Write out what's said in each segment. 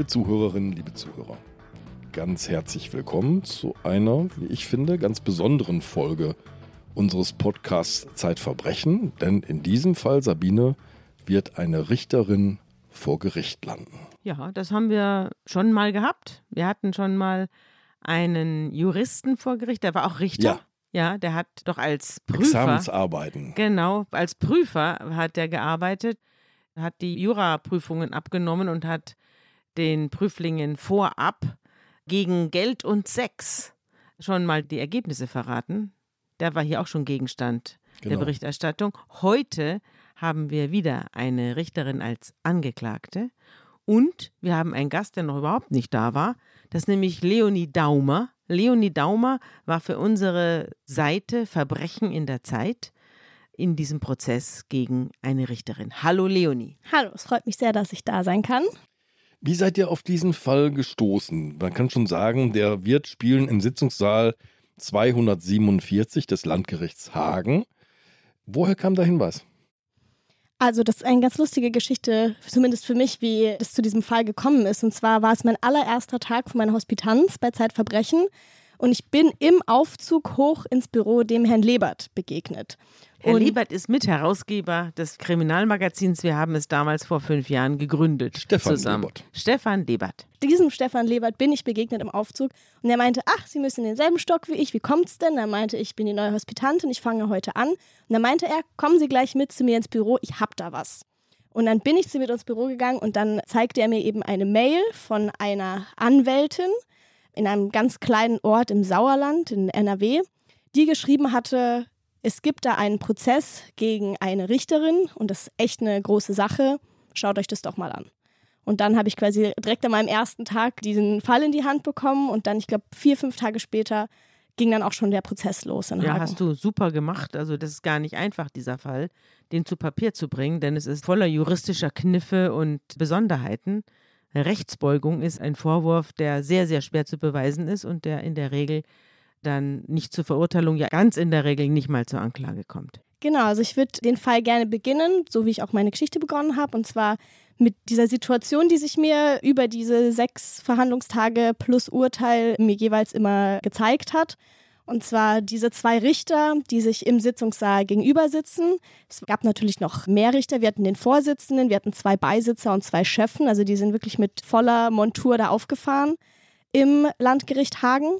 Liebe Zuhörerinnen, liebe Zuhörer, ganz herzlich willkommen zu einer, wie ich finde, ganz besonderen Folge unseres Podcasts Zeitverbrechen. Denn in diesem Fall, Sabine, wird eine Richterin vor Gericht landen. Ja, das haben wir schon mal gehabt. Wir hatten schon mal einen Juristen vor Gericht, der war auch Richter. Ja. Ja, der hat doch als Prüfer. Examensarbeiten. Genau, als Prüfer hat er gearbeitet, hat die Juraprüfungen abgenommen und hat den Prüflingen vorab gegen Geld und Sex schon mal die Ergebnisse verraten. Der war hier auch schon Gegenstand der Genau. Berichterstattung. Heute haben wir wieder eine Richterin als Angeklagte und wir haben einen Gast, der noch überhaupt nicht da war. Das ist nämlich Leonie Daumer. Leonie Daumer war für unsere Seite Verbrechen in der Zeit in diesem Prozess gegen eine Richterin. Hallo Leonie. Hallo, es freut mich sehr, dass ich da sein kann. Wie seid ihr auf diesen Fall gestoßen? Man kann schon sagen, der wird spielen im Sitzungssaal 247 des Landgerichts Hagen. Woher kam der Hinweis? Also, das ist eine ganz lustige Geschichte, zumindest für mich, wie es zu diesem Fall gekommen ist. Und zwar war es mein allererster Tag von meiner Hospitanz bei Zeitverbrechen. Und ich bin im Aufzug hoch ins Büro dem Herrn Lebert begegnet. Herr Und- Liebert ist Mitherausgeber des Kriminalmagazins. Wir haben es damals vor fünf Jahren gegründet. Stefan zusammen. Lebert. Stefan Lebert. Diesem Stefan Lebert bin ich begegnet im Aufzug und er meinte, ach, Sie müssen in denselben Stock wie ich, wie kommt's denn? Er meinte, ich bin die neue Hospitantin, ich fange heute an. Und dann meinte er, kommen Sie gleich mit zu mir ins Büro, ich hab da was. Und dann bin ich zu mir ins Büro gegangen und dann zeigte er mir eben eine Mail von einer Anwältin in einem ganz kleinen Ort im Sauerland in NRW, die geschrieben hatte, es gibt da einen Prozess gegen eine Richterin und das ist echt eine große Sache. Schaut euch das doch mal an. Und dann habe ich quasi direkt an meinem ersten Tag diesen Fall in die Hand bekommen und dann, ich glaube, vier, fünf Tage später ging dann auch schon der Prozess los in Ja, hast du super gemacht. Also das ist gar nicht einfach, dieser Fall, den zu Papier zu bringen, denn es ist voller juristischer Kniffe und Besonderheiten. Rechtsbeugung ist ein Vorwurf, der sehr, sehr schwer zu beweisen ist und der in der Regel dann nicht zur Verurteilung, ja ganz in der Regel nicht mal zur Anklage kommt. Genau, also ich würde den Fall gerne beginnen, so wie ich auch meine Geschichte begonnen habe, und zwar mit dieser Situation, die sich mir über diese sechs Verhandlungstage plus Urteil mir jeweils immer gezeigt hat. Und zwar diese zwei Richter, die sich im Sitzungssaal gegenüber sitzen. Es gab natürlich noch mehr Richter. Wir hatten den Vorsitzenden, wir hatten zwei Beisitzer und zwei Chefen. Also die sind wirklich mit voller Montur da aufgefahren im Landgericht Hagen.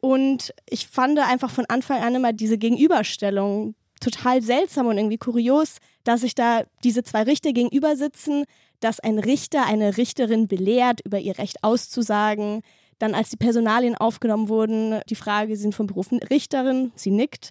Und ich fand einfach von Anfang an immer diese Gegenüberstellung total seltsam und irgendwie kurios, dass sich da diese zwei Richter gegenüber sitzen, dass ein Richter eine Richterin belehrt, über ihr Recht auszusagen. Dann, als die Personalien aufgenommen wurden, die Frage, Sie sind von Beruf Richterin, sie nickt.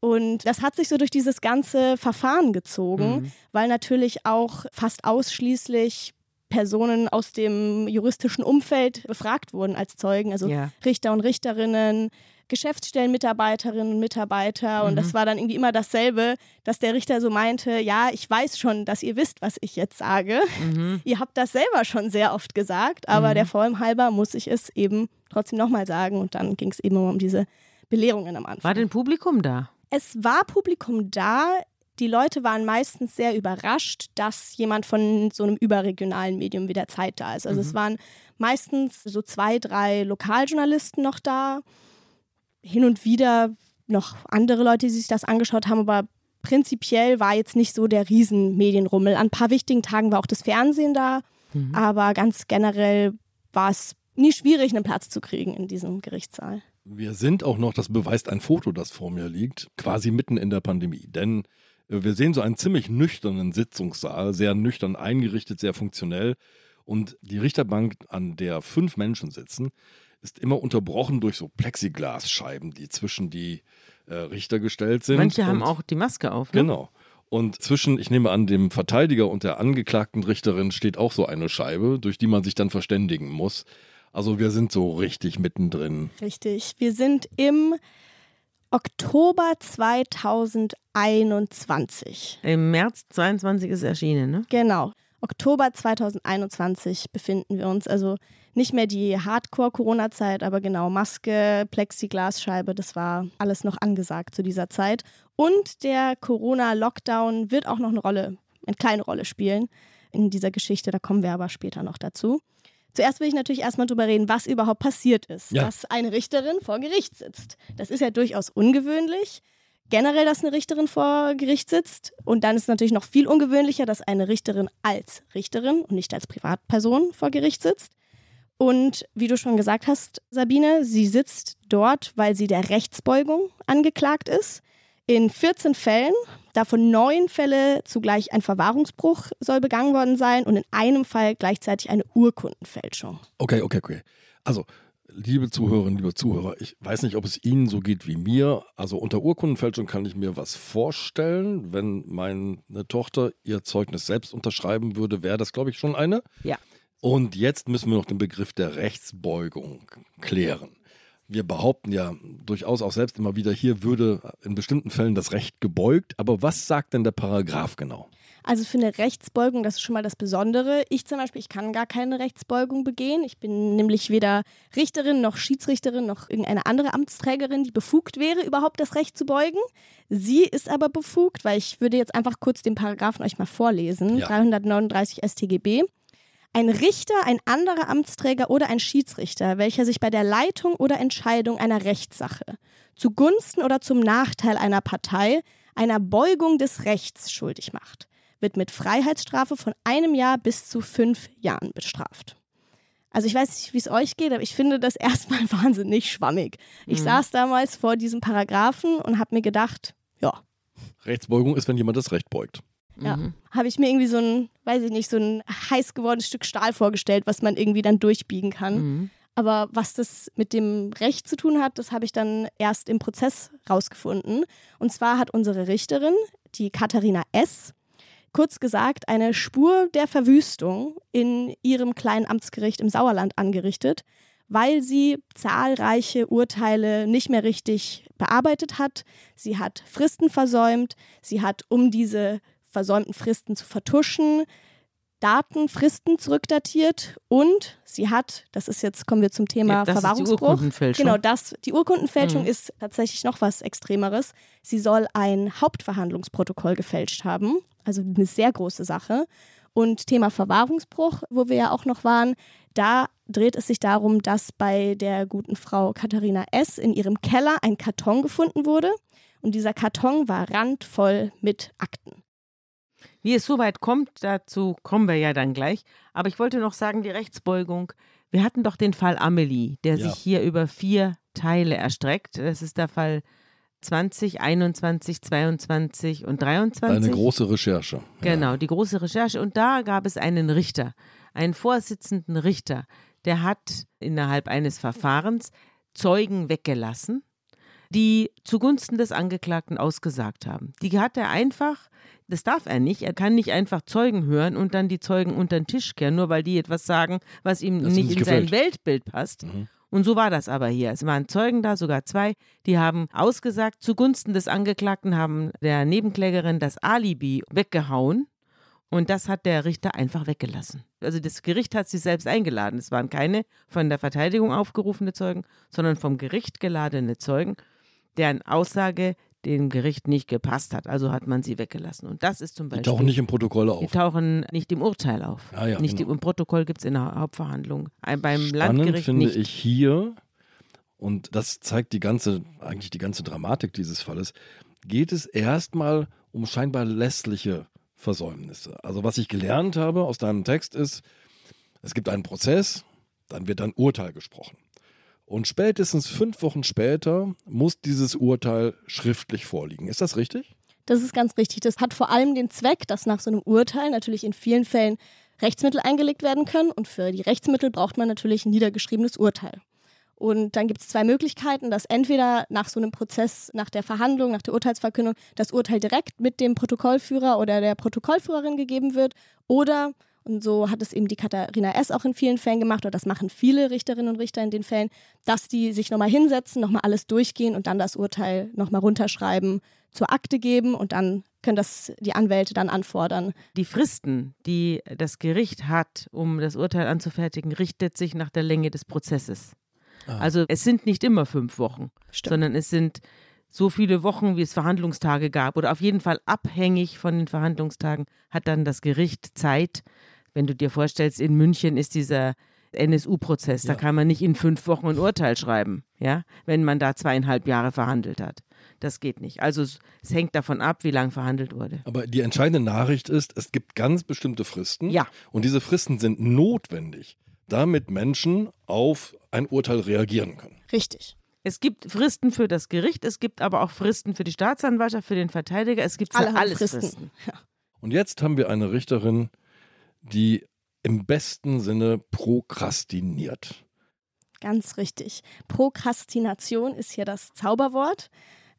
Und das hat sich so durch dieses ganze Verfahren gezogen, Mhm. weil natürlich auch fast ausschließlich Personen aus dem juristischen Umfeld befragt wurden als Zeugen, also Ja. Richter und Richterinnen, Geschäftsstellenmitarbeiterinnen und Mitarbeiter. Und Mhm. das war dann irgendwie immer dasselbe, dass der Richter so meinte, ja, ich weiß schon, dass ihr wisst, was ich jetzt sage. Mhm. Ihr habt das selber schon sehr oft gesagt, aber Mhm. der Form halber muss ich es eben trotzdem nochmal sagen. Und dann ging es eben um diese Belehrungen am Anfang. War denn Publikum da? Es war Publikum da. Die Leute waren meistens sehr überrascht, dass jemand von so einem überregionalen Medium wie der Zeit da ist. Also Mhm. es waren meistens so zwei, drei Lokaljournalisten noch da. Hin und wieder noch andere Leute, die sich das angeschaut haben, aber prinzipiell war jetzt nicht so der Riesenmedienrummel. An ein paar wichtigen Tagen war auch das Fernsehen da, Mhm. aber ganz generell war es nie schwierig, einen Platz zu kriegen in diesem Gerichtssaal. Wir sind auch noch, das beweist ein Foto, das vor mir liegt, quasi mitten in der Pandemie. Denn äh, wir sehen so einen ziemlich nüchternen Sitzungssaal, sehr nüchtern eingerichtet, sehr funktionell. Und die Richterbank, an der fünf Menschen sitzen, ist immer unterbrochen durch so Plexiglasscheiben, die zwischen die äh, Richter gestellt sind. Manche haben auch die Maske auf. Ne? Genau. Und zwischen, ich nehme an, dem Verteidiger und der angeklagten Richterin steht auch so eine Scheibe, durch die man sich dann verständigen muss. Also wir sind so richtig mittendrin. Richtig. Wir sind im Oktober 2021. Im März 22 ist erschienen, ne? Genau. Oktober 2021 befinden wir uns. Also nicht mehr die Hardcore-Corona-Zeit, aber genau Maske, Plexiglasscheibe, das war alles noch angesagt zu dieser Zeit. Und der Corona-Lockdown wird auch noch eine Rolle, eine kleine Rolle spielen in dieser Geschichte. Da kommen wir aber später noch dazu. Zuerst will ich natürlich erstmal darüber reden, was überhaupt passiert ist, Ja. dass eine Richterin vor Gericht sitzt. Das ist ja durchaus ungewöhnlich. Generell, dass eine Richterin vor Gericht sitzt. Und dann ist es natürlich noch viel ungewöhnlicher, dass eine Richterin als Richterin und nicht als Privatperson vor Gericht sitzt. Und wie du schon gesagt hast, Sabine, sie sitzt dort, weil sie der Rechtsbeugung angeklagt ist. In 14 Fällen, davon neun Fälle zugleich ein Verwahrungsbruch soll begangen worden sein und in einem Fall gleichzeitig eine Urkundenfälschung. Okay, okay, okay. Also, liebe Zuhörerinnen, liebe Zuhörer, ich weiß nicht, ob es Ihnen so geht wie mir. Also unter Urkundenfälschung kann ich mir was vorstellen. Wenn meine Tochter ihr Zeugnis selbst unterschreiben würde, wäre das, glaube ich, schon eine. Ja. Und jetzt müssen wir noch den Begriff der Rechtsbeugung klären. Wir behaupten ja durchaus auch selbst immer wieder, hier würde in bestimmten Fällen das Recht gebeugt. Aber was sagt denn der Paragraph genau? Also für eine Rechtsbeugung, das ist schon mal das Besondere. Ich zum Beispiel, ich kann gar keine Rechtsbeugung begehen. Ich bin nämlich weder Richterin noch Schiedsrichterin noch irgendeine andere Amtsträgerin, die befugt wäre, überhaupt das Recht zu beugen. Sie ist aber befugt, weil ich würde jetzt einfach kurz den Paragraphen euch mal vorlesen. Ja. 339 StGB. Ein Richter, ein anderer Amtsträger oder ein Schiedsrichter, welcher sich bei der Leitung oder Entscheidung einer Rechtssache zugunsten oder zum Nachteil einer Partei einer Beugung des Rechts schuldig macht, wird mit Freiheitsstrafe von einem Jahr bis zu fünf Jahren bestraft. Also ich weiß nicht, wie es euch geht, aber ich finde das erstmal wahnsinnig schwammig. Ich Mhm. saß damals vor diesem Paragraphen und habe mir gedacht, ja, Rechtsbeugung ist, wenn jemand das Recht beugt. ja, Mhm. habe ich mir irgendwie so ein, weiß ich nicht, so ein heiß gewordenes Stück Stahl vorgestellt, was man irgendwie dann durchbiegen kann. Mhm. Aber was das mit dem Recht zu tun hat, das habe ich dann erst im Prozess rausgefunden. Und zwar hat unsere Richterin, die Katharina S., kurz gesagt eine Spur der Verwüstung in ihrem kleinen Amtsgericht im Sauerland angerichtet, weil sie zahlreiche Urteile nicht mehr richtig bearbeitet hat. Sie hat Fristen versäumt. Sie hat, um diese versäumten Fristen zu vertuschen, Daten, Fristen zurückdatiert und sie hat, das ist jetzt, kommen wir zum Thema Ja, das ist die Verwahrungsbruch. Urkundenfälschung. Genau, das, die Urkundenfälschung Mhm. ist tatsächlich noch was Extremeres. Sie soll ein Hauptverhandlungsprotokoll gefälscht haben, also eine sehr große Sache. Und Thema Verwahrungsbruch, wo wir ja auch noch waren, da dreht es sich darum, dass bei der guten Frau Katharina S. in ihrem Keller ein Karton gefunden wurde. Und dieser Karton war randvoll mit Akten. Wie es so weit kommt, dazu kommen wir ja dann gleich. Aber ich wollte noch sagen, die Rechtsbeugung. Wir hatten doch den Fall Amelie, der Ja. sich hier über vier Teile erstreckt. Das ist der Fall 20, 21, 22 und 23. Eine große Recherche. Genau, die große Recherche. Und da gab es einen Richter, einen Vorsitzenden Richter, der hat innerhalb eines Verfahrens Zeugen weggelassen, die zugunsten des Angeklagten ausgesagt haben. Die hat er einfach, das darf er nicht, er kann nicht einfach Zeugen hören und dann die Zeugen unter den Tisch kehren, nur weil die etwas sagen, was ihm Das nicht in sein gefällt. Weltbild passt. Mhm. Und so war das aber hier. Es waren Zeugen da, sogar zwei, die haben ausgesagt, zugunsten des Angeklagten haben der Nebenklägerin das Alibi weggehauen. Und das hat der Richter einfach weggelassen. Also das Gericht hat sich selbst eingeladen. Es waren keine von der Verteidigung aufgerufene Zeugen, sondern vom Gericht geladene Zeugen, deren Aussage dem Gericht nicht gepasst hat. Also hat man sie weggelassen. Und das ist zum Die Beispiel. tauchen nicht im Protokoll die auf. tauchen nicht im Urteil auf. Ah ja, nicht genau. im Protokoll gibt es in der Hauptverhandlung. Ein- Beim Spannend Landgericht finde nicht. ich hier, und das zeigt die ganze, eigentlich die ganze Dramatik dieses Falles, geht es erstmal um scheinbar lässliche Versäumnisse. Also was ich gelernt habe aus deinem Text ist, es gibt einen Prozess, dann wird ein Urteil gesprochen. Und spätestens fünf Wochen später muss dieses Urteil schriftlich vorliegen. Ist das richtig? Das ist ganz richtig. Das hat vor allem den Zweck, dass nach so einem Urteil natürlich in vielen Fällen Rechtsmittel eingelegt werden können. Und für die Rechtsmittel braucht man natürlich ein niedergeschriebenes Urteil. Und dann gibt es zwei Möglichkeiten, dass entweder nach so einem Prozess, nach der Verhandlung, nach der Urteilsverkündung, das Urteil direkt mit dem Protokollführer oder der Protokollführerin gegeben wird oder, und so hat es eben die Katharina S. auch in vielen Fällen gemacht, oder das machen viele Richterinnen und Richter in den Fällen, dass die sich nochmal hinsetzen, nochmal alles durchgehen und dann das Urteil nochmal runterschreiben, zur Akte geben und dann können das die Anwälte dann anfordern. Die Fristen, die das Gericht hat, um das Urteil anzufertigen, richtet sich nach der Länge des Prozesses. Ah. Also es sind nicht immer fünf Wochen, sondern es sind so viele Wochen, wie es Verhandlungstage gab. Oder auf jeden Fall abhängig von den Verhandlungstagen hat dann das Gericht Zeit. Wenn du dir vorstellst, in München ist dieser NSU-Prozess. Da Ja. kann man nicht in fünf Wochen ein Urteil schreiben, ja, wenn man da zweieinhalb Jahre verhandelt hat. Das geht nicht. Also es, es hängt davon ab, wie lang verhandelt wurde. Aber die entscheidende Nachricht ist, es gibt ganz bestimmte Fristen. Ja. Und diese Fristen sind notwendig, damit Menschen auf ein Urteil reagieren können. Richtig. Es gibt Fristen für das Gericht, es gibt aber auch Fristen für die Staatsanwaltschaft, für den Verteidiger. Es gibt für Alle alles Fristen. Fristen. Und jetzt haben wir eine Richterin, die im besten Sinne prokrastiniert. Ganz richtig. Prokrastination ist hier das Zauberwort.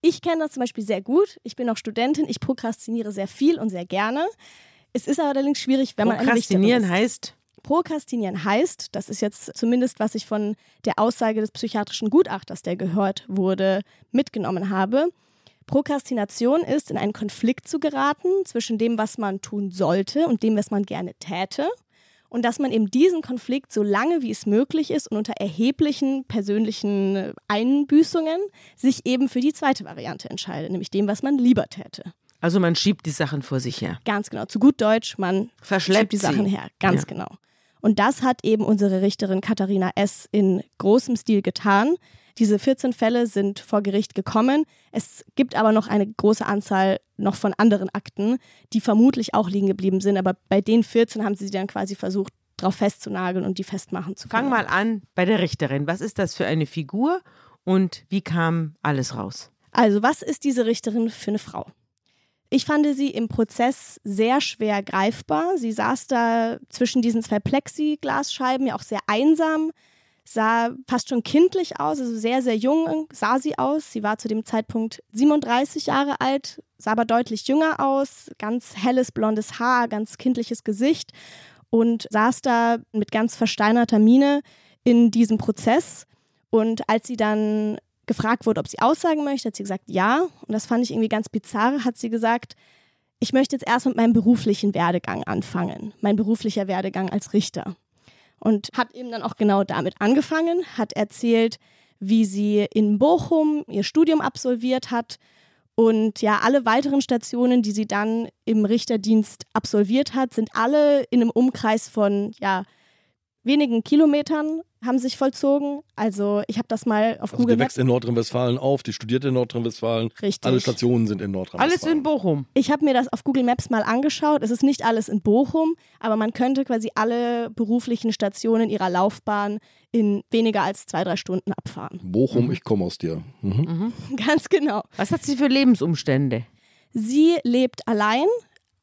Ich kenne das zum Beispiel sehr gut. Ich bin auch Studentin. Ich prokrastiniere sehr viel und sehr gerne. Es ist allerdings schwierig, wenn man Prokrastinieren ist. heißt, Prokrastinieren heißt, das ist jetzt zumindest, was ich von der Aussage des psychiatrischen Gutachters, der gehört wurde, mitgenommen habe. Prokrastination ist, in einen Konflikt zu geraten zwischen dem, was man tun sollte und dem, was man gerne täte. Und dass man eben diesen Konflikt so lange wie es möglich ist und unter erheblichen persönlichen Einbüßungen sich eben für die zweite Variante entscheidet, nämlich dem, was man lieber täte. also man schiebt die Sachen vor sich her. Ganz genau. Zu gut Deutsch, man Verschleppt die sie. Sachen her. Ganz Ja. genau. Und das hat eben unsere Richterin Katharina S. in großem Stil getan. Diese 14 Fälle sind vor Gericht gekommen. Es gibt aber noch eine große Anzahl noch von anderen Akten, die vermutlich auch liegen geblieben sind. Aber bei den 14 haben sie dann quasi versucht, drauf festzunageln und die festmachen zu können. Fang mal an bei der Richterin. Was ist das für eine Figur und wie kam alles raus? Also, was ist diese Richterin für eine Frau? Ich fand sie im Prozess sehr schwer greifbar. Sie saß da zwischen diesen zwei Plexiglasscheiben, ja auch sehr einsam, sah fast schon kindlich aus, also sehr, sehr jung sah sie aus. Sie war zu dem Zeitpunkt 37 Jahre alt, sah aber deutlich jünger aus, ganz helles blondes Haar, ganz kindliches Gesicht und saß da mit ganz versteinerter Miene in diesem Prozess. Und als sie dann gefragt wurde, ob sie aussagen möchte, hat sie gesagt, ja. Und das fand ich irgendwie ganz bizarr, hat sie gesagt, ich möchte jetzt erst mit meinem beruflichen Werdegang anfangen, mein beruflicher Werdegang als Richter. Und hat eben dann auch genau damit angefangen, hat erzählt, wie sie in Bochum ihr Studium absolviert hat und ja, alle weiteren Stationen, die sie dann im Richterdienst absolviert hat, sind alle in einem Umkreis von ja, wenigen Kilometern haben sich vollzogen. Also ich habe das mal auf Also Google die wächst in Nordrhein-Westfalen auf, die studiert in Nordrhein-Westfalen. richtig. Alle Stationen sind in Nordrhein-Westfalen. Alles in Bochum. Ich habe mir das auf Google Maps mal angeschaut. Es ist nicht alles in Bochum, aber man könnte quasi alle beruflichen Stationen ihrer Laufbahn in weniger als zwei, drei Stunden abfahren. Bochum, ich komme aus dir. Mhm. Ganz genau. Was hat sie für Lebensumstände? Sie lebt allein,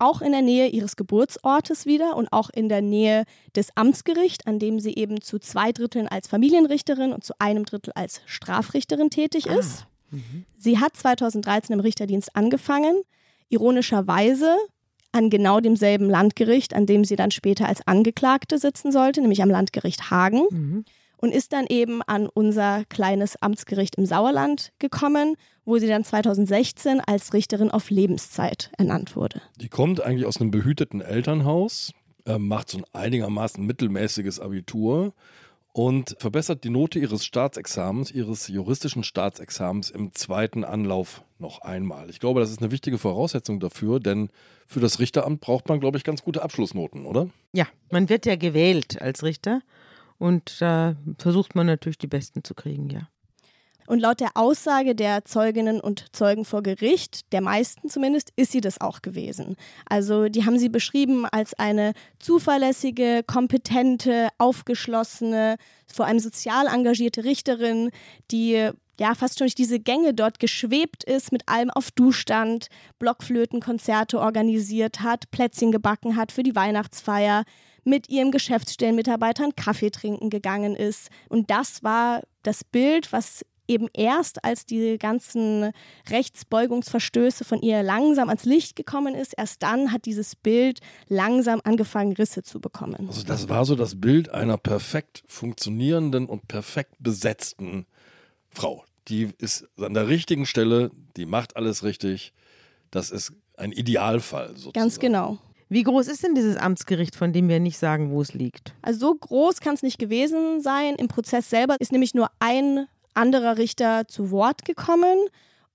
auch in der Nähe ihres Geburtsortes wieder und auch in der Nähe des Amtsgerichts, an dem sie eben zu zwei Dritteln als Familienrichterin und zu einem Drittel als Strafrichterin tätig ist. Sie hat 2013 im Richterdienst angefangen, ironischerweise an genau demselben Landgericht, an dem sie dann später als Angeklagte sitzen sollte, nämlich am Landgericht Hagen Mhm. Und ist dann eben an unser kleines Amtsgericht im Sauerland gekommen, wo sie dann 2016 als Richterin auf Lebenszeit ernannt wurde. Die kommt eigentlich aus einem behüteten Elternhaus, äh, macht so ein einigermaßen mittelmäßiges Abitur und verbessert die Note ihres Staatsexamens, ihres juristischen Staatsexamens im zweiten Anlauf noch einmal. Ich glaube, das ist eine wichtige Voraussetzung dafür, denn für das Richteramt braucht man, glaube ich, ganz gute Abschlussnoten, oder? Ja, man wird ja gewählt als Richter und da versucht man natürlich die Besten zu kriegen, ja. Und laut der Aussage der Zeuginnen und Zeugen vor Gericht, der meisten zumindest, ist sie das auch gewesen. Also die haben sie beschrieben als eine zuverlässige, kompetente, aufgeschlossene, vor allem sozial engagierte Richterin, die ja fast schon durch diese Gänge dort geschwebt ist, mit allem auf Du stand, Blockflötenkonzerte organisiert hat, Plätzchen gebacken hat für die Weihnachtsfeier, mit ihrem Geschäftsstellenmitarbeitern Kaffee trinken gegangen ist. Und das war das Bild, was eben erst als die ganzen Rechtsbeugungsverstöße von ihr langsam ans Licht gekommen ist, erst dann hat dieses Bild langsam angefangen, Risse zu bekommen. Also das war so das Bild einer perfekt funktionierenden und perfekt besetzten Frau. Die ist an der richtigen Stelle, die macht alles richtig. Das ist ein Idealfall sozusagen. Ganz genau. Wie groß ist denn dieses Amtsgericht, von dem wir nicht sagen, wo es liegt? Also so groß kann es nicht gewesen sein. Im Prozess selber ist nämlich nur ein anderer Richter zu Wort gekommen.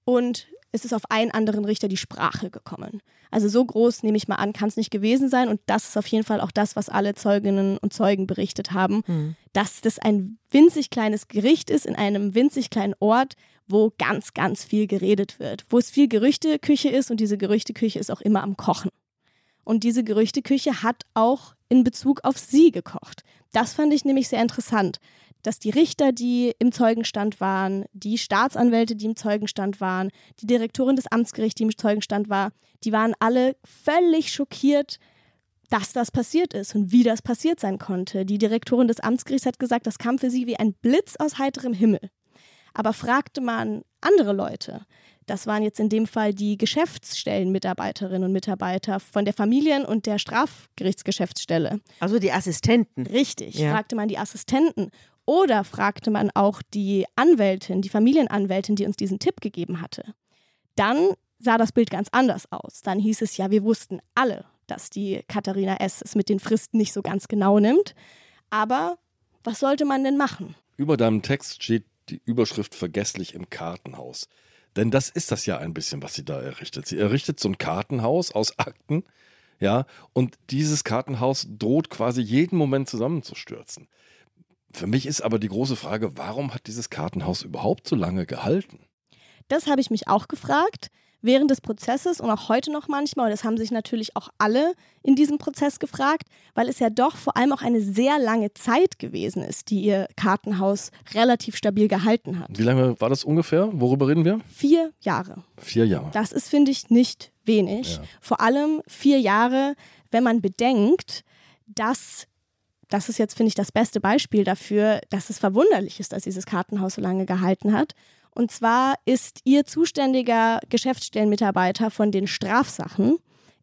Und es ist auf einen anderen Richter die Sprache gekommen. Also so groß, nehme ich mal an, kann es nicht gewesen sein. Und das ist auf jeden Fall auch das, was alle Zeuginnen und Zeugen berichtet haben, mhm. dass das ein winzig kleines Gericht ist in einem winzig kleinen Ort, wo ganz, ganz viel geredet wird, wo es viel Gerüchteküche ist und diese Gerüchteküche ist auch immer am Kochen. Und diese Gerüchteküche hat auch in Bezug auf sie gekocht. Das fand ich nämlich sehr interessant, dass die Richter, die im Zeugenstand waren, die Staatsanwälte, die im Zeugenstand waren, die Direktorin des Amtsgerichts, die im Zeugenstand war, die waren alle völlig schockiert, dass das passiert ist und wie das passiert sein konnte. Die Direktorin des Amtsgerichts hat gesagt, das kam für sie wie ein Blitz aus heiterem Himmel. Aber fragte man andere Leute, das waren jetzt in dem Fall die Geschäftsstellenmitarbeiterinnen und Mitarbeiter von der Familien- und der Strafgerichtsgeschäftsstelle. Also die Assistenten. Richtig, ja. fragte man die Assistenten. Oder fragte man auch die Anwältin, die Familienanwältin, die uns diesen Tipp gegeben hatte. Dann sah das Bild ganz anders aus. Dann hieß es ja, wir wussten alle, dass die Katharina S. es mit den Fristen nicht so ganz genau nimmt. Aber was sollte man denn machen? Über deinem Text steht die Überschrift vergesslich im Kartenhaus. Denn das ist das ja ein bisschen, was sie da errichtet. Sie errichtet so ein Kartenhaus aus Akten, ja, und dieses Kartenhaus droht quasi jeden Moment zusammenzustürzen. Für mich ist aber die große Frage, warum hat dieses Kartenhaus überhaupt so lange gehalten? Das habe ich mich auch gefragt während des Prozesses und auch heute noch manchmal, und das haben sich natürlich auch alle in diesem Prozess gefragt, weil es ja doch vor allem auch eine sehr lange Zeit gewesen ist, die ihr Kartenhaus relativ stabil gehalten hat. Wie lange war das ungefähr? Worüber reden wir? Vier Jahre. Vier Jahre. Das ist, finde ich, nicht wenig. Ja. Vor allem vier Jahre, wenn man bedenkt, dass das ist jetzt, finde ich, das beste Beispiel dafür, dass es verwunderlich ist, dass dieses Kartenhaus so lange gehalten hat. Und zwar ist ihr zuständiger Geschäftsstellenmitarbeiter von den Strafsachen,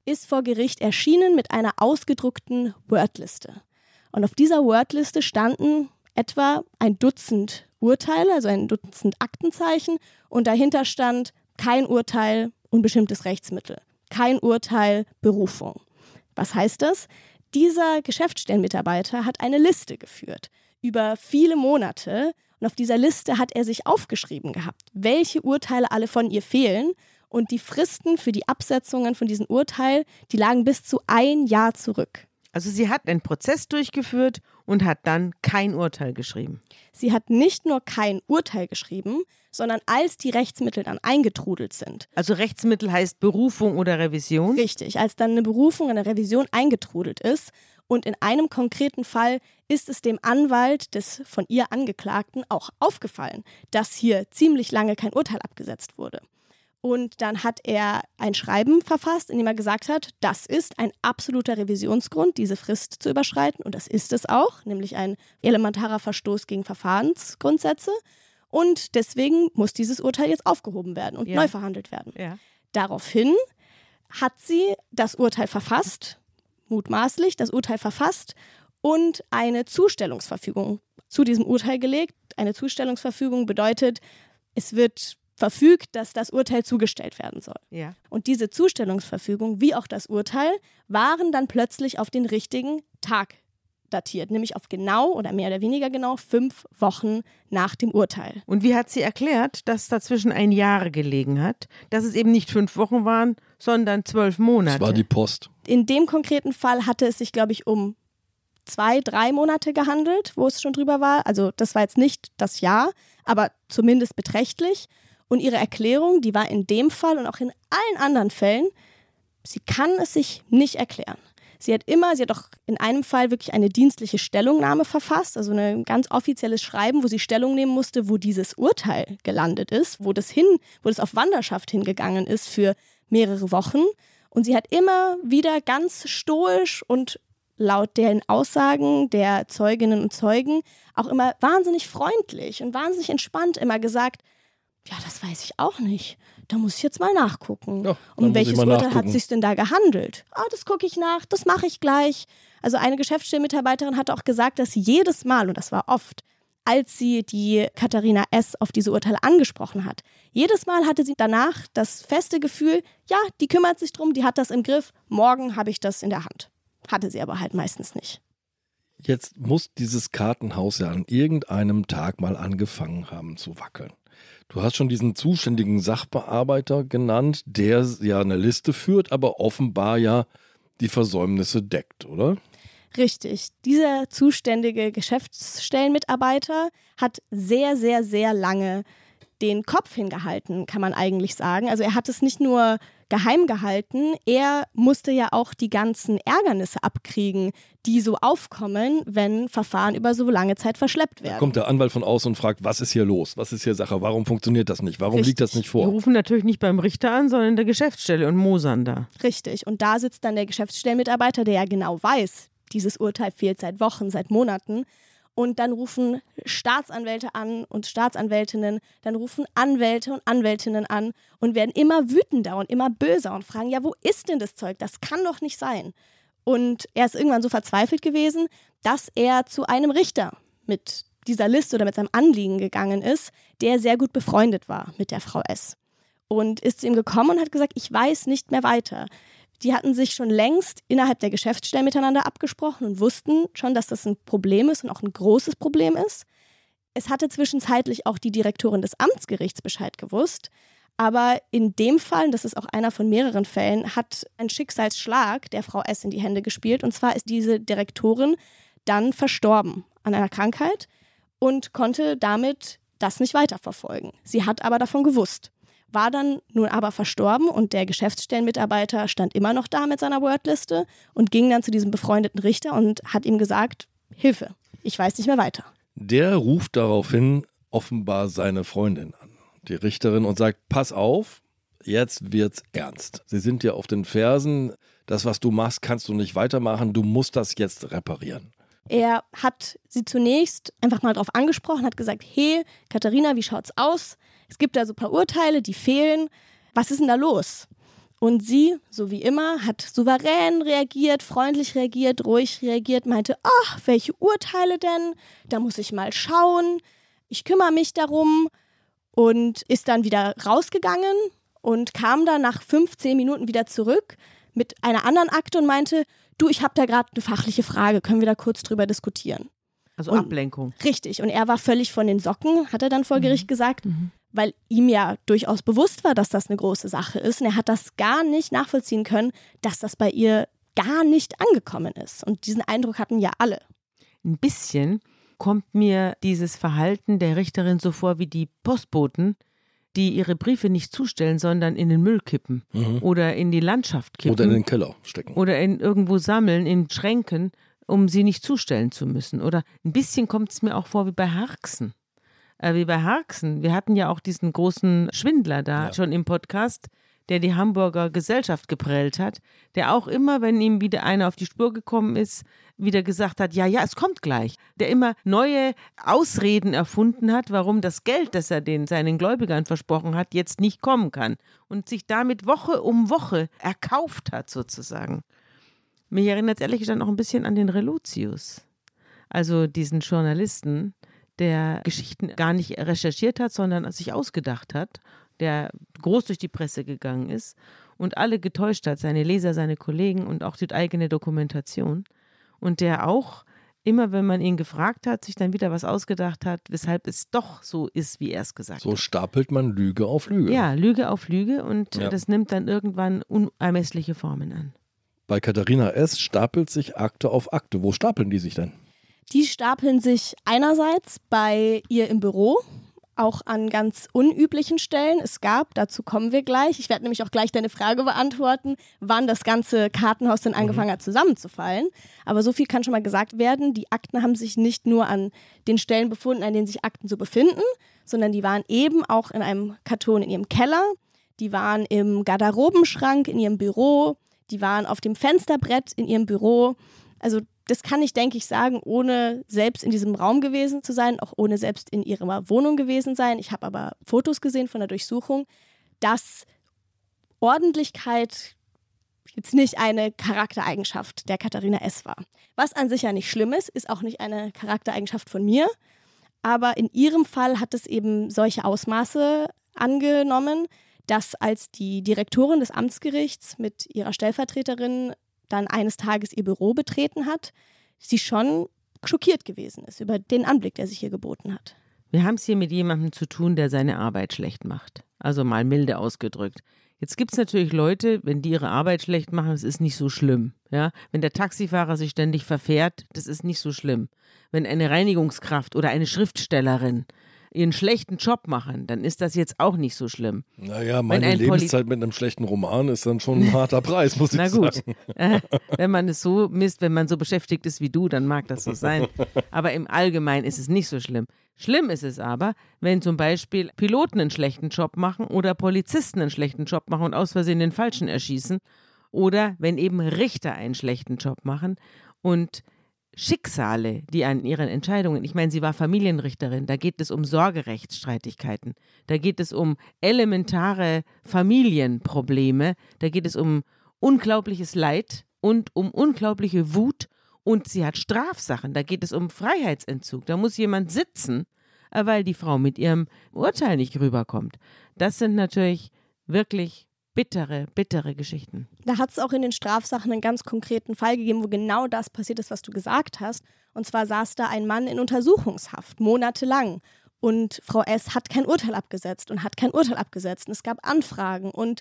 ist vor Gericht erschienen mit einer ausgedruckten Wordliste. Und auf dieser Wordliste standen etwa ein Dutzend Urteile, also ein Dutzend Aktenzeichen und dahinter stand kein Urteil, unbestimmtes Rechtsmittel, kein Urteil, Berufung. Was heißt das? Dieser Geschäftsstellenmitarbeiter hat eine Liste geführt über viele Monate und auf dieser Liste hat er sich aufgeschrieben gehabt, welche Urteile alle von ihr fehlen. Und die Fristen für die Absetzungen von diesen Urteilen, die lagen bis zu ein Jahr zurück. Also sie hat einen Prozess durchgeführt und hat dann kein Urteil geschrieben. Sie hat nicht nur kein Urteil geschrieben, sondern als die Rechtsmittel dann eingetrudelt sind. Also Rechtsmittel heißt Berufung oder Revision? Richtig, als dann eine Berufung, eine Revision eingetrudelt ist, und in einem konkreten Fall ist es dem Anwalt des von ihr Angeklagten auch aufgefallen, dass hier ziemlich lange kein Urteil abgesetzt wurde. Und dann hat er ein Schreiben verfasst, in dem er gesagt hat, das ist ein absoluter Revisionsgrund, diese Frist zu überschreiten. Und das ist es auch, nämlich ein elementarer Verstoß gegen Verfahrensgrundsätze. Und deswegen muss dieses Urteil jetzt aufgehoben werden und ja. neu verhandelt werden. Ja. Daraufhin hat sie das Urteil verfasst, mutmaßlich das Urteil verfasst und eine Zustellungsverfügung zu diesem Urteil gelegt. Eine Zustellungsverfügung bedeutet, es wird verfügt, dass das Urteil zugestellt werden soll. Ja. Und diese Zustellungsverfügung, wie auch das Urteil, waren dann plötzlich auf den richtigen Tag datiert, nämlich auf genau oder mehr oder weniger genau fünf Wochen nach dem Urteil. Und wie hat sie erklärt, dass dazwischen ein Jahr gelegen hat, dass es eben nicht fünf Wochen waren, sondern zwölf Monate? Das war die Post. In dem konkreten Fall hatte es sich, glaube ich, um zwei, drei Monate gehandelt, wo es schon drüber war. Also das war jetzt nicht das Jahr, aber zumindest beträchtlich. Und ihre Erklärung, die war in dem Fall und auch in allen anderen Fällen, sie kann es sich nicht erklären. Sie hat immer, sie hat auch in einem Fall wirklich eine dienstliche Stellungnahme verfasst, also ein ganz offizielles Schreiben, wo sie Stellung nehmen musste, wo dieses Urteil gelandet ist, wo das hin, wo das auf Wanderschaft hingegangen ist für mehrere Wochen. Und sie hat immer wieder ganz stoisch und laut den Aussagen der Zeuginnen und Zeugen auch immer wahnsinnig freundlich und wahnsinnig entspannt immer gesagt, ja, das weiß ich auch nicht. Da muss ich jetzt mal nachgucken. Ja, um welches Urteil hat es sich denn da gehandelt? Ah, das gucke ich nach, das mache ich gleich. Also eine Geschäftsstellenmitarbeiterin hat auch gesagt, dass sie jedes Mal, und das war oft, als sie die Katharina S. auf diese Urteile angesprochen hat. Jedes Mal hatte sie danach das feste Gefühl, ja, die kümmert sich drum, die hat das im Griff, morgen habe ich das in der Hand. Hatte sie aber halt meistens nicht. Jetzt muss dieses Kartenhaus ja an irgendeinem Tag mal angefangen haben zu wackeln. Du hast schon diesen zuständigen Sachbearbeiter genannt, der ja eine Liste führt, aber offenbar ja die Versäumnisse deckt, oder? Richtig. Dieser zuständige Geschäftsstellenmitarbeiter hat sehr, sehr, sehr lange den Kopf hingehalten, kann man eigentlich sagen. Also er hat es nicht nur geheim gehalten, er musste ja auch die ganzen Ärgernisse abkriegen, die so aufkommen, wenn Verfahren über so lange Zeit verschleppt werden. Da kommt der Anwalt von außen und fragt, was ist hier los? Was ist hier Sache? Warum funktioniert das nicht? Warum Richtig. liegt das nicht vor? Wir rufen natürlich nicht beim Richter an, sondern in der Geschäftsstelle und mosern da. Richtig. Und da sitzt dann der Geschäftsstellenmitarbeiter, der ja genau weiß, dieses Urteil fehlt seit Wochen, seit Monaten. Und dann rufen Staatsanwälte an und Staatsanwältinnen, dann rufen Anwälte und Anwältinnen an und werden immer wütender und immer böser und fragen, ja, wo ist denn das Zeug? Das kann doch nicht sein. Und er ist irgendwann so verzweifelt gewesen, dass er zu einem Richter mit dieser Liste oder mit seinem Anliegen gegangen ist, der sehr gut befreundet war mit der Frau S. Und ist zu ihm gekommen und hat gesagt, ich weiß nicht mehr weiter die hatten sich schon längst innerhalb der Geschäftsstellen miteinander abgesprochen und wussten schon, dass das ein Problem ist und auch ein großes Problem ist. Es hatte zwischenzeitlich auch die Direktorin des Amtsgerichts Bescheid gewusst. Aber in dem Fall, das ist auch einer von mehreren Fällen, hat ein Schicksalsschlag der Frau S in die Hände gespielt. Und zwar ist diese Direktorin dann verstorben an einer Krankheit und konnte damit das nicht weiterverfolgen. Sie hat aber davon gewusst war dann nun aber verstorben und der Geschäftsstellenmitarbeiter stand immer noch da mit seiner Wordliste und ging dann zu diesem befreundeten Richter und hat ihm gesagt, Hilfe, ich weiß nicht mehr weiter. Der ruft daraufhin offenbar seine Freundin an, die Richterin, und sagt, pass auf, jetzt wird's ernst. Sie sind dir auf den Fersen, das, was du machst, kannst du nicht weitermachen, du musst das jetzt reparieren. Er hat sie zunächst einfach mal darauf angesprochen, hat gesagt, hey, Katharina, wie schaut's aus? Es gibt da so ein paar Urteile, die fehlen. Was ist denn da los? Und sie, so wie immer, hat souverän reagiert, freundlich reagiert, ruhig reagiert, meinte, ach, welche Urteile denn? Da muss ich mal schauen. Ich kümmere mich darum und ist dann wieder rausgegangen und kam dann nach 15 Minuten wieder zurück mit einer anderen Akte und meinte, du, ich habe da gerade eine fachliche Frage, können wir da kurz drüber diskutieren? Also und, Ablenkung. Richtig. Und er war völlig von den Socken, hat er dann vor Gericht mhm. gesagt. Mhm weil ihm ja durchaus bewusst war, dass das eine große Sache ist. Und er hat das gar nicht nachvollziehen können, dass das bei ihr gar nicht angekommen ist. Und diesen Eindruck hatten ja alle. Ein bisschen kommt mir dieses Verhalten der Richterin so vor wie die Postboten, die ihre Briefe nicht zustellen, sondern in den Müll kippen mhm. oder in die Landschaft kippen. Oder in den Keller stecken. Oder in irgendwo sammeln, in Schränken, um sie nicht zustellen zu müssen. Oder ein bisschen kommt es mir auch vor wie bei Harksen äh, wie bei Harksen. Wir hatten ja auch diesen großen Schwindler da ja. schon im Podcast, der die Hamburger Gesellschaft geprellt hat, der auch immer, wenn ihm wieder einer auf die Spur gekommen ist, wieder gesagt hat, ja, ja, es kommt gleich. Der immer neue Ausreden erfunden hat, warum das Geld, das er den seinen Gläubigern versprochen hat, jetzt nicht kommen kann und sich damit Woche um Woche erkauft hat sozusagen. Mich erinnert es ehrlich gesagt auch ein bisschen an den Reluzius, also diesen Journalisten, der Geschichten gar nicht recherchiert hat, sondern sich ausgedacht hat, der groß durch die Presse gegangen ist und alle getäuscht hat, seine Leser, seine Kollegen und auch die eigene Dokumentation. Und der auch, immer wenn man ihn gefragt hat, sich dann wieder was ausgedacht hat, weshalb es doch so ist, wie er es gesagt so hat. So stapelt man Lüge auf Lüge. Ja, Lüge auf Lüge und ja. das nimmt dann irgendwann unermessliche Formen an. Bei Katharina S. stapelt sich Akte auf Akte. Wo stapeln die sich denn? Die stapeln sich einerseits bei ihr im Büro, auch an ganz unüblichen Stellen. Es gab, dazu kommen wir gleich, ich werde nämlich auch gleich deine Frage beantworten, wann das ganze Kartenhaus denn angefangen hat zusammenzufallen. Aber so viel kann schon mal gesagt werden, die Akten haben sich nicht nur an den Stellen befunden, an denen sich Akten so befinden, sondern die waren eben auch in einem Karton in ihrem Keller, die waren im Garderobenschrank in ihrem Büro, die waren auf dem Fensterbrett in ihrem Büro. Also das kann ich, denke ich, sagen, ohne selbst in diesem Raum gewesen zu sein, auch ohne selbst in ihrer Wohnung gewesen sein. Ich habe aber Fotos gesehen von der Durchsuchung, dass Ordentlichkeit jetzt nicht eine Charaktereigenschaft der Katharina S. war. Was an sich ja nicht schlimm ist, ist auch nicht eine Charaktereigenschaft von mir. Aber in ihrem Fall hat es eben solche Ausmaße angenommen, dass als die Direktorin des Amtsgerichts mit ihrer Stellvertreterin dann eines Tages ihr Büro betreten hat, sie schon schockiert gewesen ist über den Anblick, der sich hier geboten hat. Wir haben es hier mit jemandem zu tun, der seine Arbeit schlecht macht. Also mal milde ausgedrückt. Jetzt gibt es natürlich Leute, wenn die ihre Arbeit schlecht machen, das ist nicht so schlimm. Ja? Wenn der Taxifahrer sich ständig verfährt, das ist nicht so schlimm. Wenn eine Reinigungskraft oder eine Schriftstellerin ihren schlechten Job machen, dann ist das jetzt auch nicht so schlimm. Naja, meine Lebenszeit mit einem schlechten Roman ist dann schon ein harter Preis, muss ich Na gut. sagen. Äh, wenn man es so misst, wenn man so beschäftigt ist wie du, dann mag das so sein. Aber im Allgemeinen ist es nicht so schlimm. Schlimm ist es aber, wenn zum Beispiel Piloten einen schlechten Job machen oder Polizisten einen schlechten Job machen und aus Versehen den Falschen erschießen. Oder wenn eben Richter einen schlechten Job machen und Schicksale, die an ihren Entscheidungen, ich meine, sie war Familienrichterin, da geht es um Sorgerechtsstreitigkeiten, da geht es um elementare Familienprobleme, da geht es um unglaubliches Leid und um unglaubliche Wut und sie hat Strafsachen, da geht es um Freiheitsentzug, da muss jemand sitzen, äh, weil die Frau mit ihrem Urteil nicht rüberkommt. Das sind natürlich wirklich bittere, bittere Geschichten. Da hat es auch in den Strafsachen einen ganz konkreten Fall gegeben, wo genau das passiert ist, was du gesagt hast. Und zwar saß da ein Mann in Untersuchungshaft, monatelang. Und Frau S. hat kein Urteil abgesetzt und hat kein Urteil abgesetzt. Und es gab Anfragen und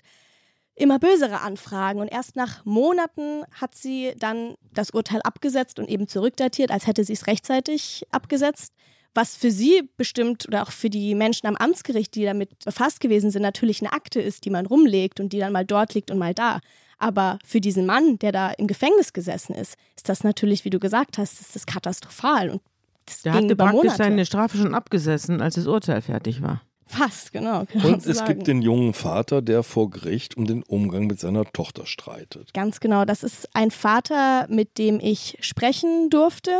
immer bösere Anfragen. Und erst nach Monaten hat sie dann das Urteil abgesetzt und eben zurückdatiert, als hätte sie es rechtzeitig abgesetzt was für sie bestimmt oder auch für die Menschen am Amtsgericht, die damit befasst gewesen sind, natürlich eine Akte ist, die man rumlegt und die dann mal dort liegt und mal da. Aber für diesen Mann, der da im Gefängnis gesessen ist, ist das natürlich, wie du gesagt hast, ist das katastrophal. Und das der hatte praktisch Monate. seine Strafe schon abgesessen, als das Urteil fertig war. Fast, genau. Und es sagen. gibt den jungen Vater, der vor Gericht um den Umgang mit seiner Tochter streitet. Ganz genau. Das ist ein Vater, mit dem ich sprechen durfte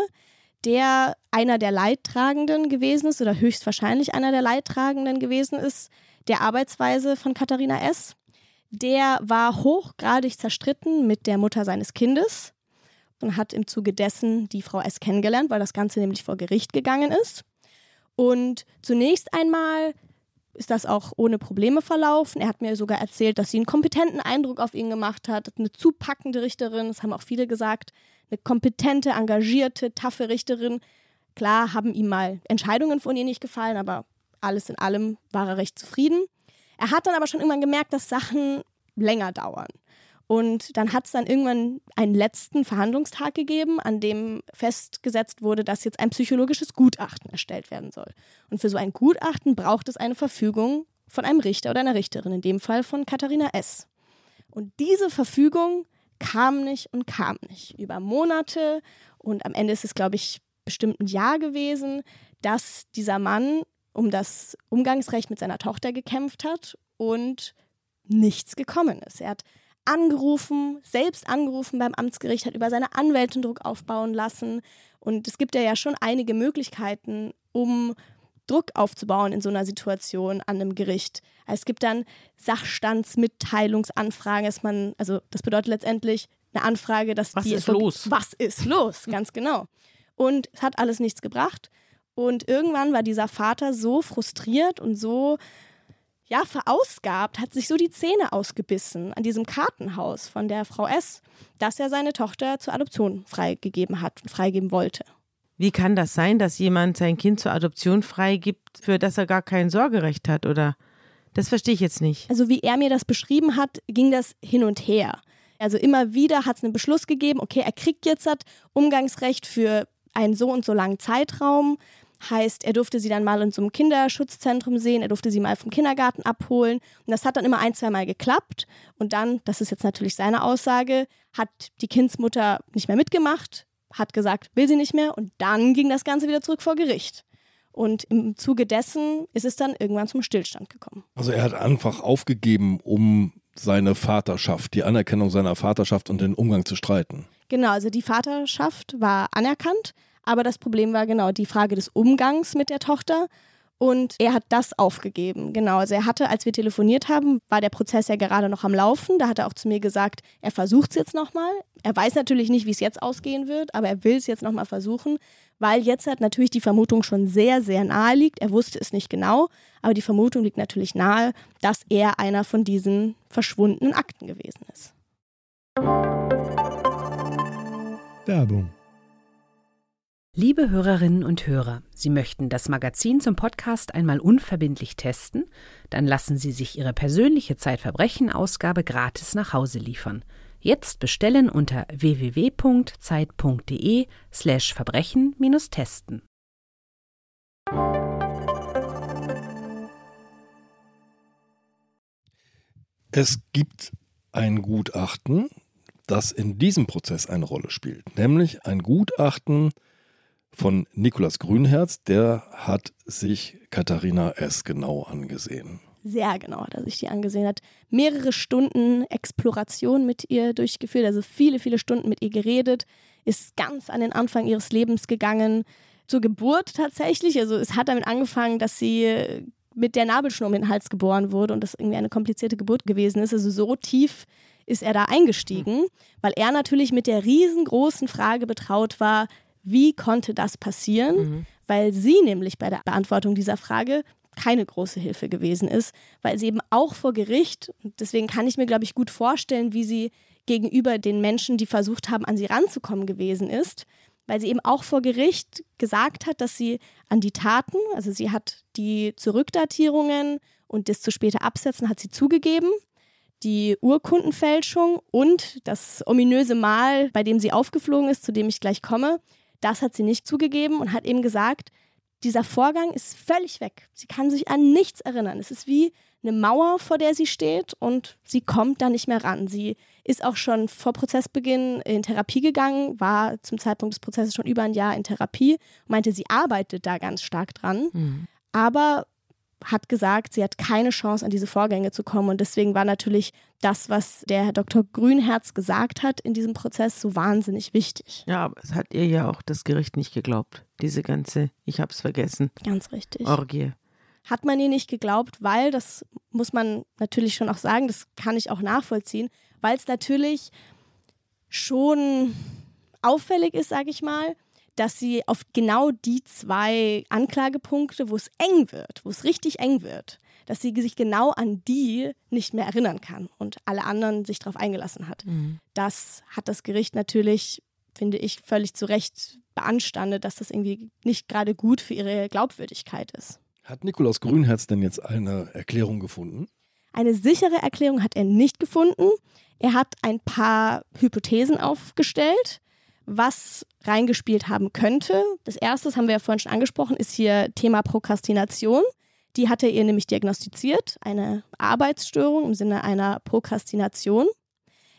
der einer der Leidtragenden gewesen ist oder höchstwahrscheinlich einer der Leidtragenden gewesen ist, der Arbeitsweise von Katharina S. Der war hochgradig zerstritten mit der Mutter seines Kindes und hat im Zuge dessen die Frau S. kennengelernt, weil das Ganze nämlich vor Gericht gegangen ist. Und zunächst einmal ist das auch ohne Probleme verlaufen. Er hat mir sogar erzählt, dass sie einen kompetenten Eindruck auf ihn gemacht hat, eine zupackende Richterin, das haben auch viele gesagt eine kompetente, engagierte, taffe Richterin. Klar haben ihm mal Entscheidungen von ihr nicht gefallen, aber alles in allem war er recht zufrieden. Er hat dann aber schon irgendwann gemerkt, dass Sachen länger dauern. Und dann hat es dann irgendwann einen letzten Verhandlungstag gegeben, an dem festgesetzt wurde, dass jetzt ein psychologisches Gutachten erstellt werden soll. Und für so ein Gutachten braucht es eine Verfügung von einem Richter oder einer Richterin, in dem Fall von Katharina S. Und diese Verfügung kam nicht und kam nicht. Über Monate und am Ende ist es, glaube ich, bestimmt ein Jahr gewesen, dass dieser Mann um das Umgangsrecht mit seiner Tochter gekämpft hat und nichts gekommen ist. Er hat angerufen, selbst angerufen beim Amtsgericht, hat über seine Anwältin Druck aufbauen lassen. Und es gibt ja, schon einige Möglichkeiten, um Druck aufzubauen in so einer Situation an einem Gericht. Es gibt dann Sachstandsmitteilungsanfragen, dass man, also das bedeutet letztendlich eine Anfrage, dass was die ist los? Was ist los? Ganz genau. Und es hat alles nichts gebracht. Und irgendwann war dieser Vater so frustriert und so ja, verausgabt, hat sich so die Zähne ausgebissen an diesem Kartenhaus von der Frau S., dass er seine Tochter zur Adoption freigegeben hat und freigeben wollte. Wie kann das sein, dass jemand sein Kind zur Adoption freigibt, für das er gar kein Sorgerecht hat? Oder das verstehe ich jetzt nicht. Also wie er mir das beschrieben hat, ging das hin und her. Also immer wieder hat es einen Beschluss gegeben, okay, er kriegt jetzt das Umgangsrecht für einen so und so langen Zeitraum. Heißt, er durfte sie dann mal in so einem Kinderschutzzentrum sehen, er durfte sie mal vom Kindergarten abholen. Und das hat dann immer ein, zwei Mal geklappt. Und dann, das ist jetzt natürlich seine Aussage, hat die Kindsmutter nicht mehr mitgemacht hat gesagt, will sie nicht mehr und dann ging das Ganze wieder zurück vor Gericht. Und im Zuge dessen ist es dann irgendwann zum Stillstand gekommen. Also er hat einfach aufgegeben, um seine Vaterschaft, die Anerkennung seiner Vaterschaft und den Umgang zu streiten. Genau, also die Vaterschaft war anerkannt, aber das Problem war genau die Frage des Umgangs mit der Tochter. Und er hat das aufgegeben. Genau. Also er hatte, als wir telefoniert haben, war der Prozess ja gerade noch am Laufen. Da hat er auch zu mir gesagt, er versucht es jetzt nochmal. Er weiß natürlich nicht, wie es jetzt ausgehen wird, aber er will es jetzt nochmal versuchen, weil jetzt hat natürlich die Vermutung schon sehr, sehr nahe liegt. Er wusste es nicht genau, aber die Vermutung liegt natürlich nahe, dass er einer von diesen verschwundenen Akten gewesen ist. Werbung Liebe Hörerinnen und Hörer, Sie möchten das Magazin zum Podcast einmal unverbindlich testen? Dann lassen Sie sich Ihre persönliche Zeitverbrechen-Ausgabe gratis nach Hause liefern. Jetzt bestellen unter www.zeit.de slash Verbrechen-testen. Es gibt ein Gutachten, das in diesem Prozess eine Rolle spielt, nämlich ein Gutachten von Nikolaus Grünherz, der hat sich Katharina S. genau angesehen. Sehr genau hat er sich die angesehen, hat mehrere Stunden Exploration mit ihr durchgeführt, also viele, viele Stunden mit ihr geredet, ist ganz an den Anfang ihres Lebens gegangen, zur Geburt tatsächlich. Also es hat damit angefangen, dass sie mit der Nabelschnur um den Hals geboren wurde und das irgendwie eine komplizierte Geburt gewesen ist. Also so tief ist er da eingestiegen, weil er natürlich mit der riesengroßen Frage betraut war, wie konnte das passieren? Mhm. Weil sie nämlich bei der Beantwortung dieser Frage keine große Hilfe gewesen ist, weil sie eben auch vor Gericht, deswegen kann ich mir, glaube ich, gut vorstellen, wie sie gegenüber den Menschen, die versucht haben, an sie ranzukommen gewesen ist, weil sie eben auch vor Gericht gesagt hat, dass sie an die Taten, also sie hat die Zurückdatierungen und das zu später Absetzen hat sie zugegeben, die Urkundenfälschung und das ominöse Mal, bei dem sie aufgeflogen ist, zu dem ich gleich komme, das hat sie nicht zugegeben und hat eben gesagt, dieser Vorgang ist völlig weg. Sie kann sich an nichts erinnern. Es ist wie eine Mauer, vor der sie steht und sie kommt da nicht mehr ran. Sie ist auch schon vor Prozessbeginn in Therapie gegangen, war zum Zeitpunkt des Prozesses schon über ein Jahr in Therapie, meinte, sie arbeitet da ganz stark dran. Mhm. Aber hat gesagt, sie hat keine Chance, an diese Vorgänge zu kommen. Und deswegen war natürlich das, was der Herr Dr. Grünherz gesagt hat in diesem Prozess, so wahnsinnig wichtig. Ja, aber es hat ihr ja auch das Gericht nicht geglaubt. Diese ganze, ich hab's vergessen. Ganz richtig. Orgie. Hat man ihr nicht geglaubt, weil, das muss man natürlich schon auch sagen, das kann ich auch nachvollziehen, weil es natürlich schon auffällig ist, sage ich mal, dass sie auf genau die zwei Anklagepunkte, wo es eng wird, wo es richtig eng wird, dass sie sich genau an die nicht mehr erinnern kann und alle anderen sich darauf eingelassen hat. Mhm. Das hat das Gericht natürlich, finde ich, völlig zu Recht beanstandet, dass das irgendwie nicht gerade gut für ihre Glaubwürdigkeit ist. Hat Nikolaus Grünherz denn jetzt eine Erklärung gefunden? Eine sichere Erklärung hat er nicht gefunden. Er hat ein paar Hypothesen aufgestellt was reingespielt haben könnte. Das erste, das haben wir ja vorhin schon angesprochen, ist hier Thema Prokrastination. Die hatte ihr nämlich diagnostiziert, eine Arbeitsstörung im Sinne einer Prokrastination.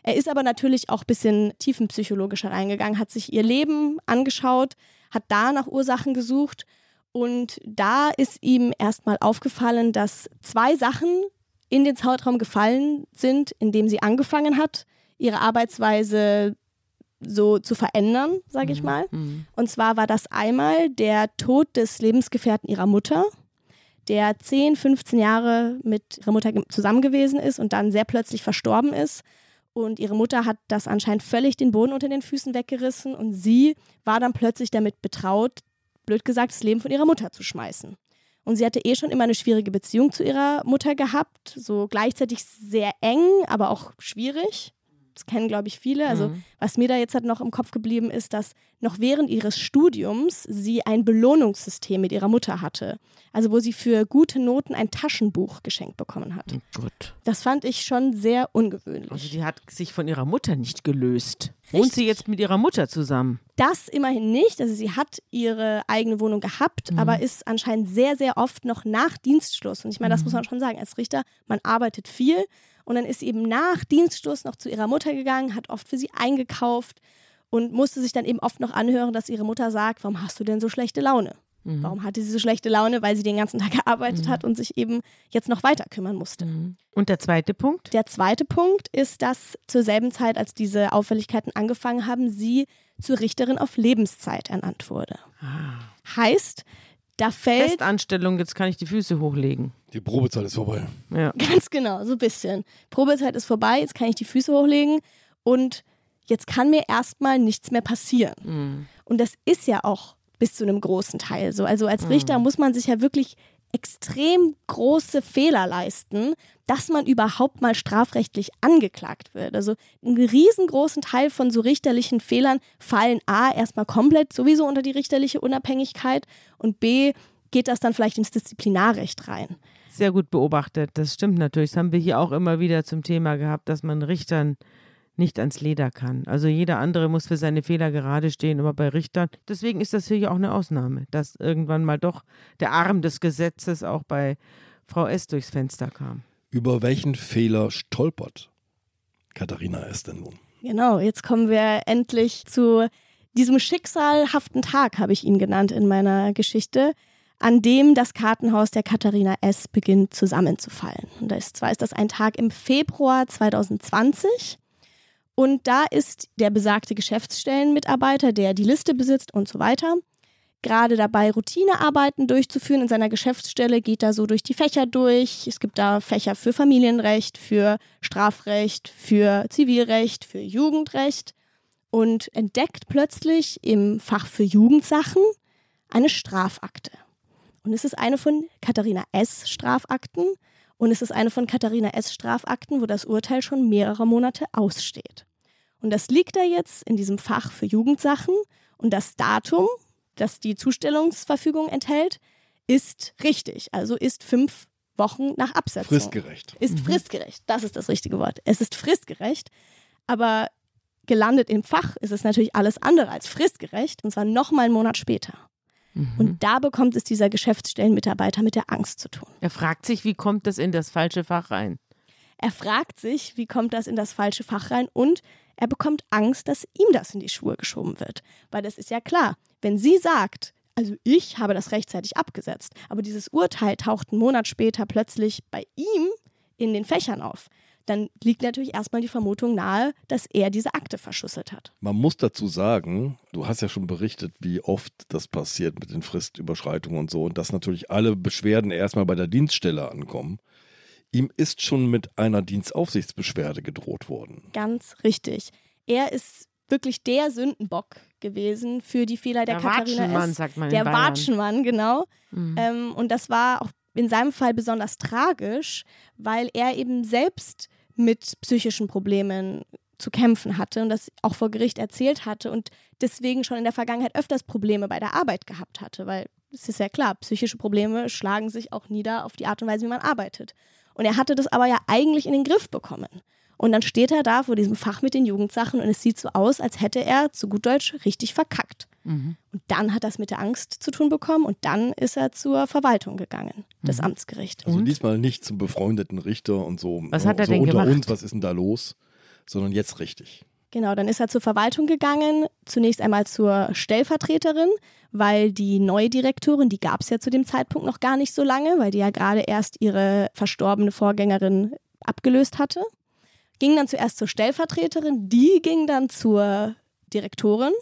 Er ist aber natürlich auch ein bisschen tiefenpsychologischer reingegangen, hat sich ihr Leben angeschaut, hat da nach Ursachen gesucht und da ist ihm erstmal aufgefallen, dass zwei Sachen in den Zeitraum gefallen sind, in dem sie angefangen hat, ihre Arbeitsweise so zu verändern, sage ich mhm. mal. Mhm. Und zwar war das einmal der Tod des Lebensgefährten ihrer Mutter, der 10, 15 Jahre mit ihrer Mutter zusammen gewesen ist und dann sehr plötzlich verstorben ist. Und ihre Mutter hat das anscheinend völlig den Boden unter den Füßen weggerissen und sie war dann plötzlich damit betraut, blöd gesagt, das Leben von ihrer Mutter zu schmeißen. Und sie hatte eh schon immer eine schwierige Beziehung zu ihrer Mutter gehabt, so gleichzeitig sehr eng, aber auch schwierig das kennen, glaube ich, viele. Also, mhm. was mir da jetzt halt noch im Kopf geblieben ist, dass noch während ihres Studiums sie ein Belohnungssystem mit ihrer Mutter hatte. Also, wo sie für gute Noten ein Taschenbuch geschenkt bekommen hat. Oh Gott. Das fand ich schon sehr ungewöhnlich. Also, die hat sich von ihrer Mutter nicht gelöst. Richtig. Wohnt sie jetzt mit ihrer Mutter zusammen? Das immerhin nicht. Also, sie hat ihre eigene Wohnung gehabt, mhm. aber ist anscheinend sehr, sehr oft noch nach Dienstschluss. Und ich meine, das mhm. muss man schon sagen. Als Richter, man arbeitet viel und dann ist sie eben nach Dienststoß noch zu ihrer Mutter gegangen, hat oft für sie eingekauft und musste sich dann eben oft noch anhören, dass ihre Mutter sagt, warum hast du denn so schlechte Laune? Mhm. Warum hatte sie so schlechte Laune? Weil sie den ganzen Tag gearbeitet mhm. hat und sich eben jetzt noch weiter kümmern musste. Mhm. Und der zweite Punkt? Der zweite Punkt ist, dass zur selben Zeit, als diese Auffälligkeiten angefangen haben, sie zur Richterin auf Lebenszeit ernannt wurde. Ah. Heißt, da fällt. Festanstellung, jetzt kann ich die Füße hochlegen. Die Probezeit ist vorbei. Ja. Ganz genau, so ein bisschen. Probezeit ist vorbei, jetzt kann ich die Füße hochlegen und jetzt kann mir erstmal nichts mehr passieren. Mhm. Und das ist ja auch bis zu einem großen Teil so. Also als Richter mhm. muss man sich ja wirklich extrem große Fehler leisten, dass man überhaupt mal strafrechtlich angeklagt wird. Also einen riesengroßen Teil von so richterlichen Fehlern fallen A erstmal komplett sowieso unter die richterliche Unabhängigkeit und B geht das dann vielleicht ins Disziplinarrecht rein. Sehr gut beobachtet, das stimmt natürlich. Das haben wir hier auch immer wieder zum Thema gehabt, dass man Richtern nicht ans Leder kann. Also jeder andere muss für seine Fehler gerade stehen, aber bei Richtern, deswegen ist das hier ja auch eine Ausnahme, dass irgendwann mal doch der Arm des Gesetzes auch bei Frau S. durchs Fenster kam. Über welchen Fehler stolpert Katharina S. denn nun? Genau, jetzt kommen wir endlich zu diesem schicksalhaften Tag, habe ich ihn genannt in meiner Geschichte, an dem das Kartenhaus der Katharina S. beginnt zusammenzufallen. Und zwar ist das ein Tag im Februar 2020. Und da ist der besagte Geschäftsstellenmitarbeiter, der die Liste besitzt und so weiter, gerade dabei, Routinearbeiten durchzuführen in seiner Geschäftsstelle, geht da so durch die Fächer durch. Es gibt da Fächer für Familienrecht, für Strafrecht, für Zivilrecht, für Jugendrecht und entdeckt plötzlich im Fach für Jugendsachen eine Strafakte. Und es ist eine von Katharina S. Strafakten und es ist eine von Katharina S. Strafakten, wo das Urteil schon mehrere Monate aussteht. Und das liegt da jetzt in diesem Fach für Jugendsachen und das Datum, das die Zustellungsverfügung enthält, ist richtig. Also ist fünf Wochen nach Absetzung. Fristgerecht. Ist fristgerecht. Das ist das richtige Wort. Es ist fristgerecht. Aber gelandet im Fach ist es natürlich alles andere als fristgerecht. Und zwar nochmal einen Monat später. Mhm. Und da bekommt es dieser Geschäftsstellenmitarbeiter mit der Angst zu tun. Er fragt sich, wie kommt das in das falsche Fach rein? Er fragt sich, wie kommt das in das falsche Fach rein und er bekommt Angst, dass ihm das in die Schuhe geschoben wird. Weil das ist ja klar, wenn sie sagt, also ich habe das rechtzeitig abgesetzt, aber dieses Urteil taucht einen Monat später plötzlich bei ihm in den Fächern auf, dann liegt natürlich erstmal die Vermutung nahe, dass er diese Akte verschusselt hat. Man muss dazu sagen, du hast ja schon berichtet, wie oft das passiert mit den Fristüberschreitungen und so, und dass natürlich alle Beschwerden erstmal bei der Dienststelle ankommen. Ihm ist schon mit einer Dienstaufsichtsbeschwerde gedroht worden. Ganz richtig. Er ist wirklich der Sündenbock gewesen für die Fehler der, Der Katharina Watschenmann, S. sagt man Der. Watschenmann, genau. Mhm. Ähm, und das war auch in seinem Fall besonders tragisch, weil er eben selbst mit psychischen Problemen zu kämpfen hatte und das auch vor Gericht erzählt hatte und deswegen schon in der Vergangenheit öfters Probleme bei der Arbeit gehabt hatte, weil es ist ja klar, psychische Probleme schlagen sich auch nieder auf die Art und Weise, wie man arbeitet. Und er hatte das aber ja eigentlich in den Griff bekommen. Und dann steht er da vor diesem Fach mit den Jugendsachen und es sieht so aus, als hätte er zu gut Deutsch richtig verkackt. Mhm. Und dann hat das mit der Angst zu tun bekommen und dann ist er zur Verwaltung gegangen, das Mhm. Amtsgericht. Also Und? diesmal nicht zum befreundeten Richter und so. Was hat er so denn unter gemacht? uns, was ist denn da los? Sondern jetzt richtig. Genau, dann ist er zur Verwaltung gegangen, zunächst einmal zur Stellvertreterin, weil die neue Direktorin, die gab es ja zu dem Zeitpunkt noch gar nicht so lange, weil die ja gerade erst ihre verstorbene Vorgängerin abgelöst hatte. Ging dann zuerst zur Stellvertreterin, die ging dann zur Direktorin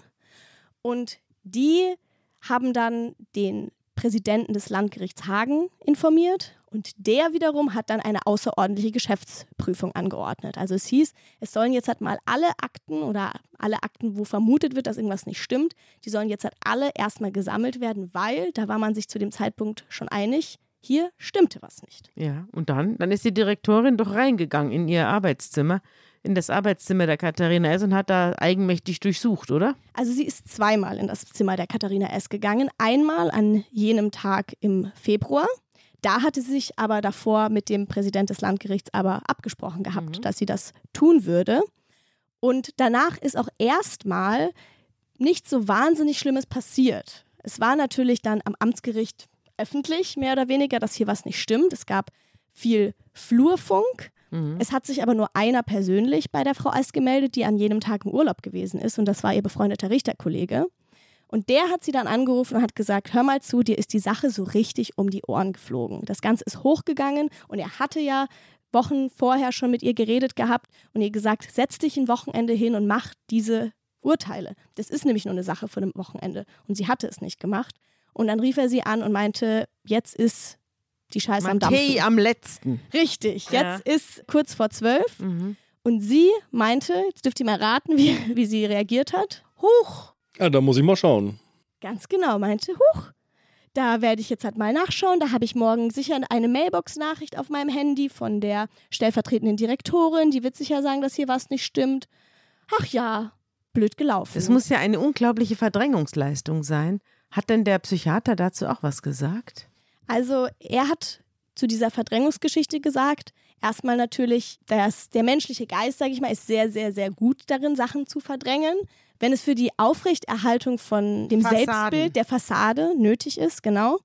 und die haben dann den Präsidenten des Landgerichts Hagen informiert und der wiederum hat dann eine außerordentliche Geschäftsprüfung angeordnet. Also es hieß, es sollen jetzt halt mal alle Akten oder alle Akten, wo vermutet wird, dass irgendwas nicht stimmt, die sollen jetzt halt alle erstmal gesammelt werden, weil da war man sich zu dem Zeitpunkt schon einig, hier stimmte was nicht. Ja, und dann? Dann ist die Direktorin doch reingegangen in ihr Arbeitszimmer, in das Arbeitszimmer der Katharina S. und hat da eigenmächtig durchsucht, oder? Also sie ist zweimal in das Zimmer der Katharina S. gegangen. Einmal an jenem Tag im Februar. Da hatte sie sich aber davor mit dem Präsident des Landgerichts aber abgesprochen gehabt, Mhm. dass sie das tun würde. Und danach ist auch erstmal nichts so wahnsinnig Schlimmes passiert. Es war natürlich dann am Amtsgericht öffentlich, mehr oder weniger, dass hier was nicht stimmt. Es gab viel Flurfunk. Mhm. Es hat sich aber nur einer persönlich bei der Frau S. gemeldet, die an jenem Tag im Urlaub gewesen ist. Und das war ihr befreundeter Richterkollege. Und der hat sie dann angerufen und hat gesagt, hör mal zu, dir ist die Sache so richtig um die Ohren geflogen. Das Ganze ist hochgegangen und er hatte ja Wochen vorher schon mit ihr geredet gehabt und ihr gesagt, setz dich ein Wochenende hin und mach diese Urteile. Das ist nämlich nur eine Sache von einem Wochenende. Und sie hatte es nicht gemacht. Und dann rief er sie an und meinte, jetzt ist die Scheiße am Dampfen. am letzten. Richtig, Ja. jetzt ist kurz vor zwölf Mhm. und sie meinte, jetzt dürft ihr mal raten, wie, wie sie reagiert hat. Huch! Ja, da muss ich mal schauen. Ganz genau, meinte, huch, da werde ich jetzt halt mal nachschauen. Da habe ich morgen sicher eine Mailbox-Nachricht auf meinem Handy von der stellvertretenden Direktorin. Die wird sicher sagen, dass hier was nicht stimmt. Ach ja, blöd gelaufen. Es muss ja eine unglaubliche Verdrängungsleistung sein. Hat denn der Psychiater dazu auch was gesagt? Also er hat zu dieser Verdrängungsgeschichte gesagt, erstmal natürlich, dass der menschliche Geist, sage ich mal, ist sehr, sehr, sehr gut darin, Sachen zu verdrängen. Wenn es für die Aufrechterhaltung von dem Fassaden. Selbstbild der Fassade nötig ist, genau.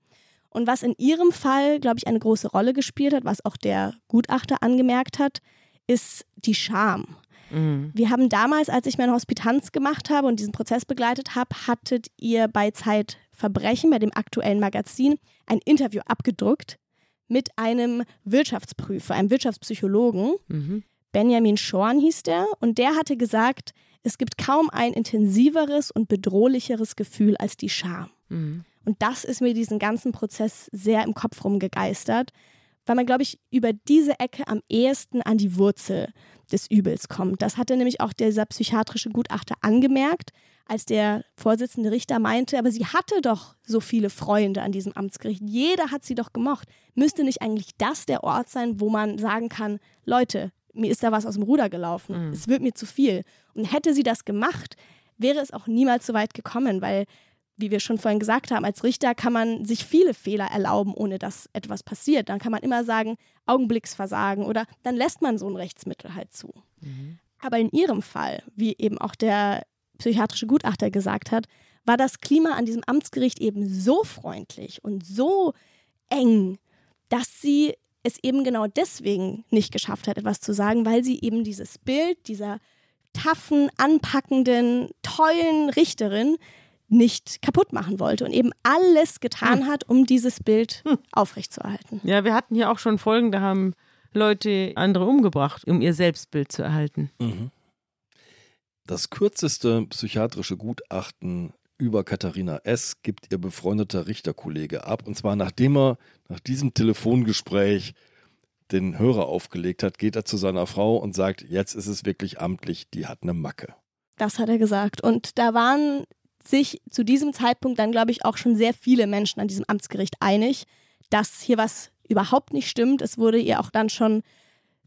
Und was in ihrem Fall, glaube ich, eine große Rolle gespielt hat, was auch der Gutachter angemerkt hat, ist die Scham. Mhm. Wir haben damals, als ich meine Hospitanz gemacht habe und diesen Prozess begleitet habe, hattet ihr bei Zeitverbrechen, bei dem aktuellen Magazin, ein Interview abgedruckt mit einem Wirtschaftsprüfer, einem Wirtschaftspsychologen. Mhm. Benjamin Schorn hieß der. Und der hatte gesagt, es gibt kaum ein intensiveres und bedrohlicheres Gefühl als die Scham. Mhm. Und das ist mir diesen ganzen Prozess sehr im Kopf rumgegeistert, weil man, glaube ich, über diese Ecke am ehesten an die Wurzel des Übels kommt. Das hatte nämlich auch dieser psychiatrische Gutachter angemerkt, als der Vorsitzende Richter meinte, aber sie hatte doch so viele Freunde an diesem Amtsgericht. Jeder hat sie doch gemocht. Müsste nicht eigentlich das der Ort sein, wo man sagen kann, Leute, mir ist da was aus dem Ruder gelaufen. Mhm. Es wird mir zu viel. Und hätte sie das gemacht, wäre es auch niemals so weit gekommen, weil wie wir schon vorhin gesagt haben, als Richter kann man sich viele Fehler erlauben, ohne dass etwas passiert. Dann kann man immer sagen, Augenblicksversagen oder dann lässt man so ein Rechtsmittel halt zu. Aber in ihrem Fall, wie eben auch der psychiatrische Gutachter gesagt hat, war das Klima an diesem Amtsgericht eben so freundlich und so eng, dass sie es eben genau deswegen nicht geschafft hat, etwas zu sagen, weil sie eben dieses Bild dieser taffen, anpackenden, tollen Richterin nicht kaputt machen wollte und eben alles getan hat, um dieses Bild aufrechtzuerhalten. Ja, wir hatten hier auch schon Folgen, da haben Leute andere umgebracht, um ihr Selbstbild zu erhalten. Mhm. Das kürzeste psychiatrische Gutachten über Katharina S. gibt ihr befreundeter Richterkollege ab. Und zwar nachdem er nach diesem Telefongespräch den Hörer aufgelegt hat, geht er zu seiner Frau und sagt, jetzt ist es wirklich amtlich, die hat eine Macke. Das hat er gesagt. Und da waren sich zu diesem Zeitpunkt dann, glaube ich, auch schon sehr viele Menschen an diesem Amtsgericht einig, dass hier was überhaupt nicht stimmt. Es wurde ihr auch dann schon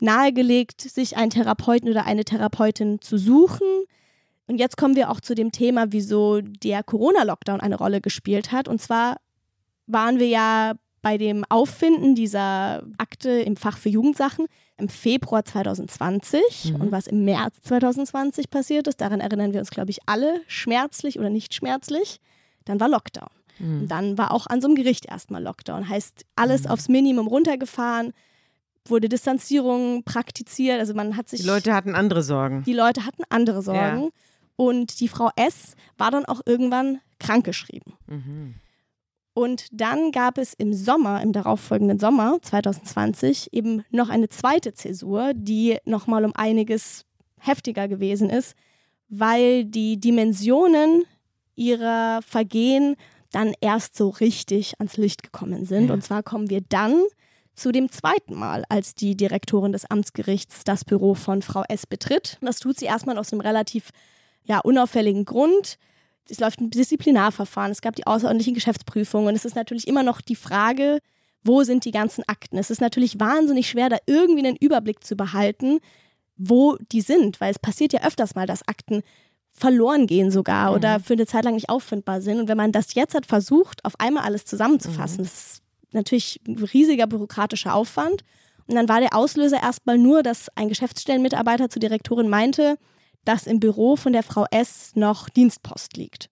nahegelegt, sich einen Therapeuten oder eine Therapeutin zu suchen. Und jetzt kommen wir auch zu dem Thema, wieso der Corona-Lockdown eine Rolle gespielt hat. Und zwar waren wir ja bei dem Auffinden dieser Akte im Fach für Jugendsachen im Februar 2020 Mhm. und was im März 2020 passiert ist, daran erinnern wir uns, glaube ich, alle, schmerzlich oder nicht schmerzlich, dann war Lockdown. Mhm. Dann war auch an so einem Gericht erstmal Lockdown. Heißt, alles Mhm. aufs Minimum runtergefahren, wurde Distanzierung praktiziert, also man hat sich Die Leute hatten andere Sorgen. die Leute hatten andere Sorgen. Und die Frau S. war dann auch irgendwann krankgeschrieben. Mhm. Und dann gab es im Sommer, im darauffolgenden Sommer 2020, eben noch eine zweite Zäsur, die nochmal um einiges heftiger gewesen ist, weil die Dimensionen ihrer Vergehen dann erst so richtig ans Licht gekommen sind. Ja. Und zwar kommen wir dann zu dem zweiten Mal, als die Direktorin des Amtsgerichts das Büro von Frau S. betritt. Das tut sie erstmal aus einem relativ ja, unauffälligen Grund. Es läuft ein Disziplinarverfahren, es gab die außerordentlichen Geschäftsprüfungen und es ist natürlich immer noch die Frage, wo sind die ganzen Akten? Es ist natürlich wahnsinnig schwer, da irgendwie einen Überblick zu behalten, wo die sind, weil es passiert ja öfters mal, dass Akten verloren gehen sogar Mhm. oder für eine Zeit lang nicht auffindbar sind. Und wenn man das jetzt hat versucht, auf einmal alles zusammenzufassen, das ist natürlich ein riesiger bürokratischer Aufwand. Und dann war der Auslöser erstmal nur, dass ein Geschäftsstellenmitarbeiter zur Direktorin meinte, dass im Büro von der Frau S noch Dienstpost liegt.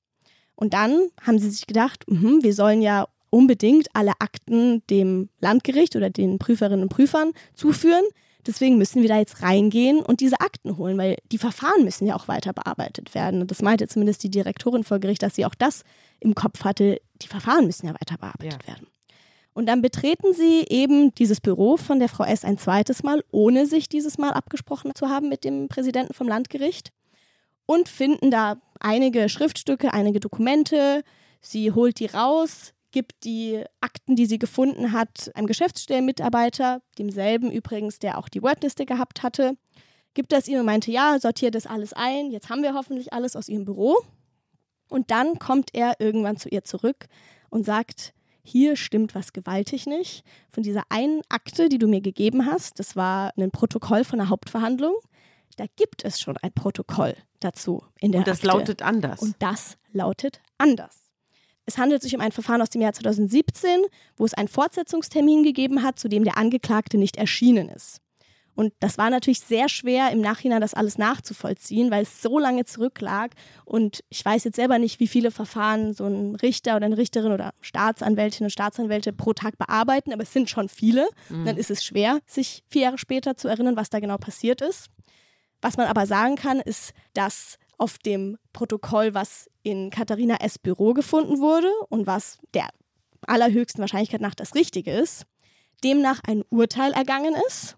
Und dann haben sie sich gedacht, mhm, wir sollen ja unbedingt alle Akten dem Landgericht oder den Prüferinnen und Prüfern zuführen. Deswegen müssen wir da jetzt reingehen und diese Akten holen, weil die Verfahren müssen ja auch weiter bearbeitet werden. Und das meinte zumindest die Direktorin vor Gericht, dass sie auch das im Kopf hatte. Die Verfahren müssen ja weiter bearbeitet werden. Und dann betreten sie eben dieses Büro von der Frau S. ein zweites Mal, ohne sich dieses Mal abgesprochen zu haben mit dem Präsidenten vom Landgericht und finden da einige Schriftstücke, einige Dokumente. Sie holt die raus, gibt die Akten, die sie gefunden hat, einem Geschäftsstellenmitarbeiter, demselben übrigens, der auch die Wordliste gehabt hatte, gibt das ihm und meinte, ja, sortiert das alles ein, jetzt haben wir hoffentlich alles aus ihrem Büro. Und dann kommt er irgendwann zu ihr zurück und sagt, hier stimmt was gewaltig nicht. Von dieser einen Akte, die du mir gegeben hast, das war ein Protokoll von der Hauptverhandlung, da gibt es schon ein Protokoll dazu in der Und das Akte. lautet anders. Und das lautet anders. Es handelt sich um ein Verfahren aus dem Jahr 2017, wo es einen Fortsetzungstermin gegeben hat, zu dem der Angeklagte nicht erschienen ist. Und das war natürlich sehr schwer im Nachhinein das alles nachzuvollziehen, weil es so lange zurücklag. Und ich weiß jetzt selber nicht, wie viele Verfahren so ein Richter oder eine Richterin oder Staatsanwältinnen und Staatsanwälte pro Tag bearbeiten, aber es sind schon viele. Dann ist es schwer, sich vier Jahre später zu erinnern, was da genau passiert ist. Was man aber sagen kann, ist, dass auf dem Protokoll, was in Katharina S. Büro gefunden wurde und was der allerhöchsten Wahrscheinlichkeit nach das Richtige ist, demnach ein Urteil ergangen ist,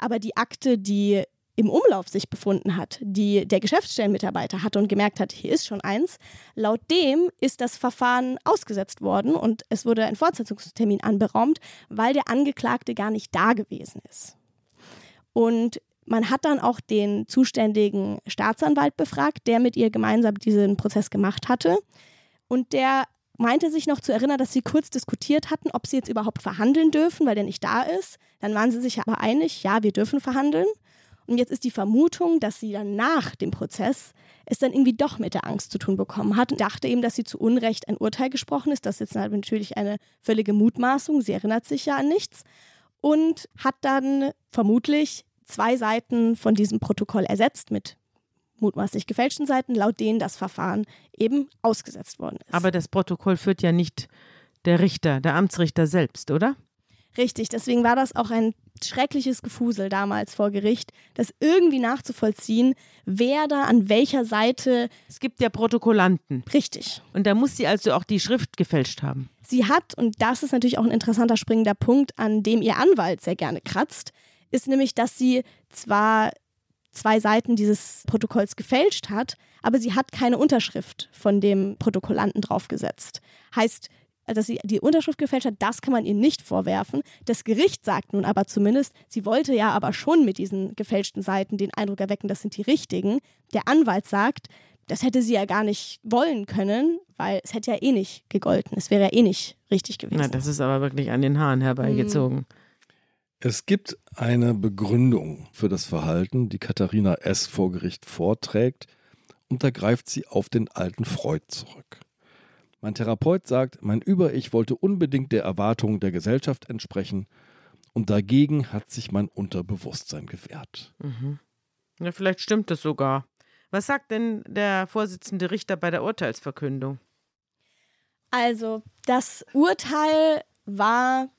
aber die Akte, die im Umlauf sich befunden hat, die der Geschäftsstellenmitarbeiter hatte und gemerkt hat, hier ist schon eins, laut dem ist das Verfahren ausgesetzt worden und es wurde ein Fortsetzungstermin anberaumt, weil der Angeklagte gar nicht da gewesen ist. Und man hat dann auch den zuständigen Staatsanwalt befragt, der mit ihr gemeinsam diesen Prozess gemacht hatte. Und der meinte sich noch zu erinnern, dass sie kurz diskutiert hatten, ob sie jetzt überhaupt verhandeln dürfen, weil der nicht da ist. Dann waren sie sich aber einig, ja, wir dürfen verhandeln. Und jetzt ist die Vermutung, dass sie dann nach dem Prozess es dann irgendwie doch mit der Angst zu tun bekommen hat und dachte eben, dass sie zu Unrecht ein Urteil gesprochen ist. Das ist jetzt natürlich eine völlige Mutmaßung. Sie erinnert sich ja an nichts. Und hat dann vermutlich zwei Seiten von diesem Protokoll ersetzt mit mutmaßlich gefälschten Seiten, laut denen das Verfahren eben ausgesetzt worden ist. Aber das Protokoll führt ja nicht der Richter, der Amtsrichter selbst, oder? Richtig, deswegen war das auch ein schreckliches Gefusel damals vor Gericht, das irgendwie nachzuvollziehen, wer da an welcher Seite. Es gibt ja Protokollanten. Richtig. Und da muss sie also auch die Schrift gefälscht haben. Sie hat, und das ist natürlich auch ein interessanter springender Punkt, an dem ihr Anwalt sehr gerne kratzt, ist nämlich, dass sie zwar zwei Seiten dieses Protokolls gefälscht hat, aber sie hat keine Unterschrift von dem Protokollanten draufgesetzt. Heißt, dass sie die Unterschrift gefälscht hat, das kann man ihr nicht vorwerfen. Das Gericht sagt nun aber zumindest, sie wollte ja aber schon mit diesen gefälschten Seiten den Eindruck erwecken, das sind die richtigen. Der Anwalt sagt, das hätte sie ja gar nicht wollen können, weil es hätte ja eh nicht gegolten. Es wäre ja eh nicht richtig gewesen. Na, das ist aber wirklich an den Haaren herbeigezogen. Es gibt eine Begründung für das Verhalten, die Katharina S. vor Gericht vorträgt, und da greift sie auf den alten Freud zurück. Mein Therapeut sagt, mein Über-Ich wollte unbedingt der Erwartung der Gesellschaft entsprechen und dagegen hat sich mein Unterbewusstsein gewehrt. Mhm. Ja, vielleicht stimmt das sogar. Was sagt denn der Vorsitzende Richter bei der Urteilsverkündung? Also, das Urteil war,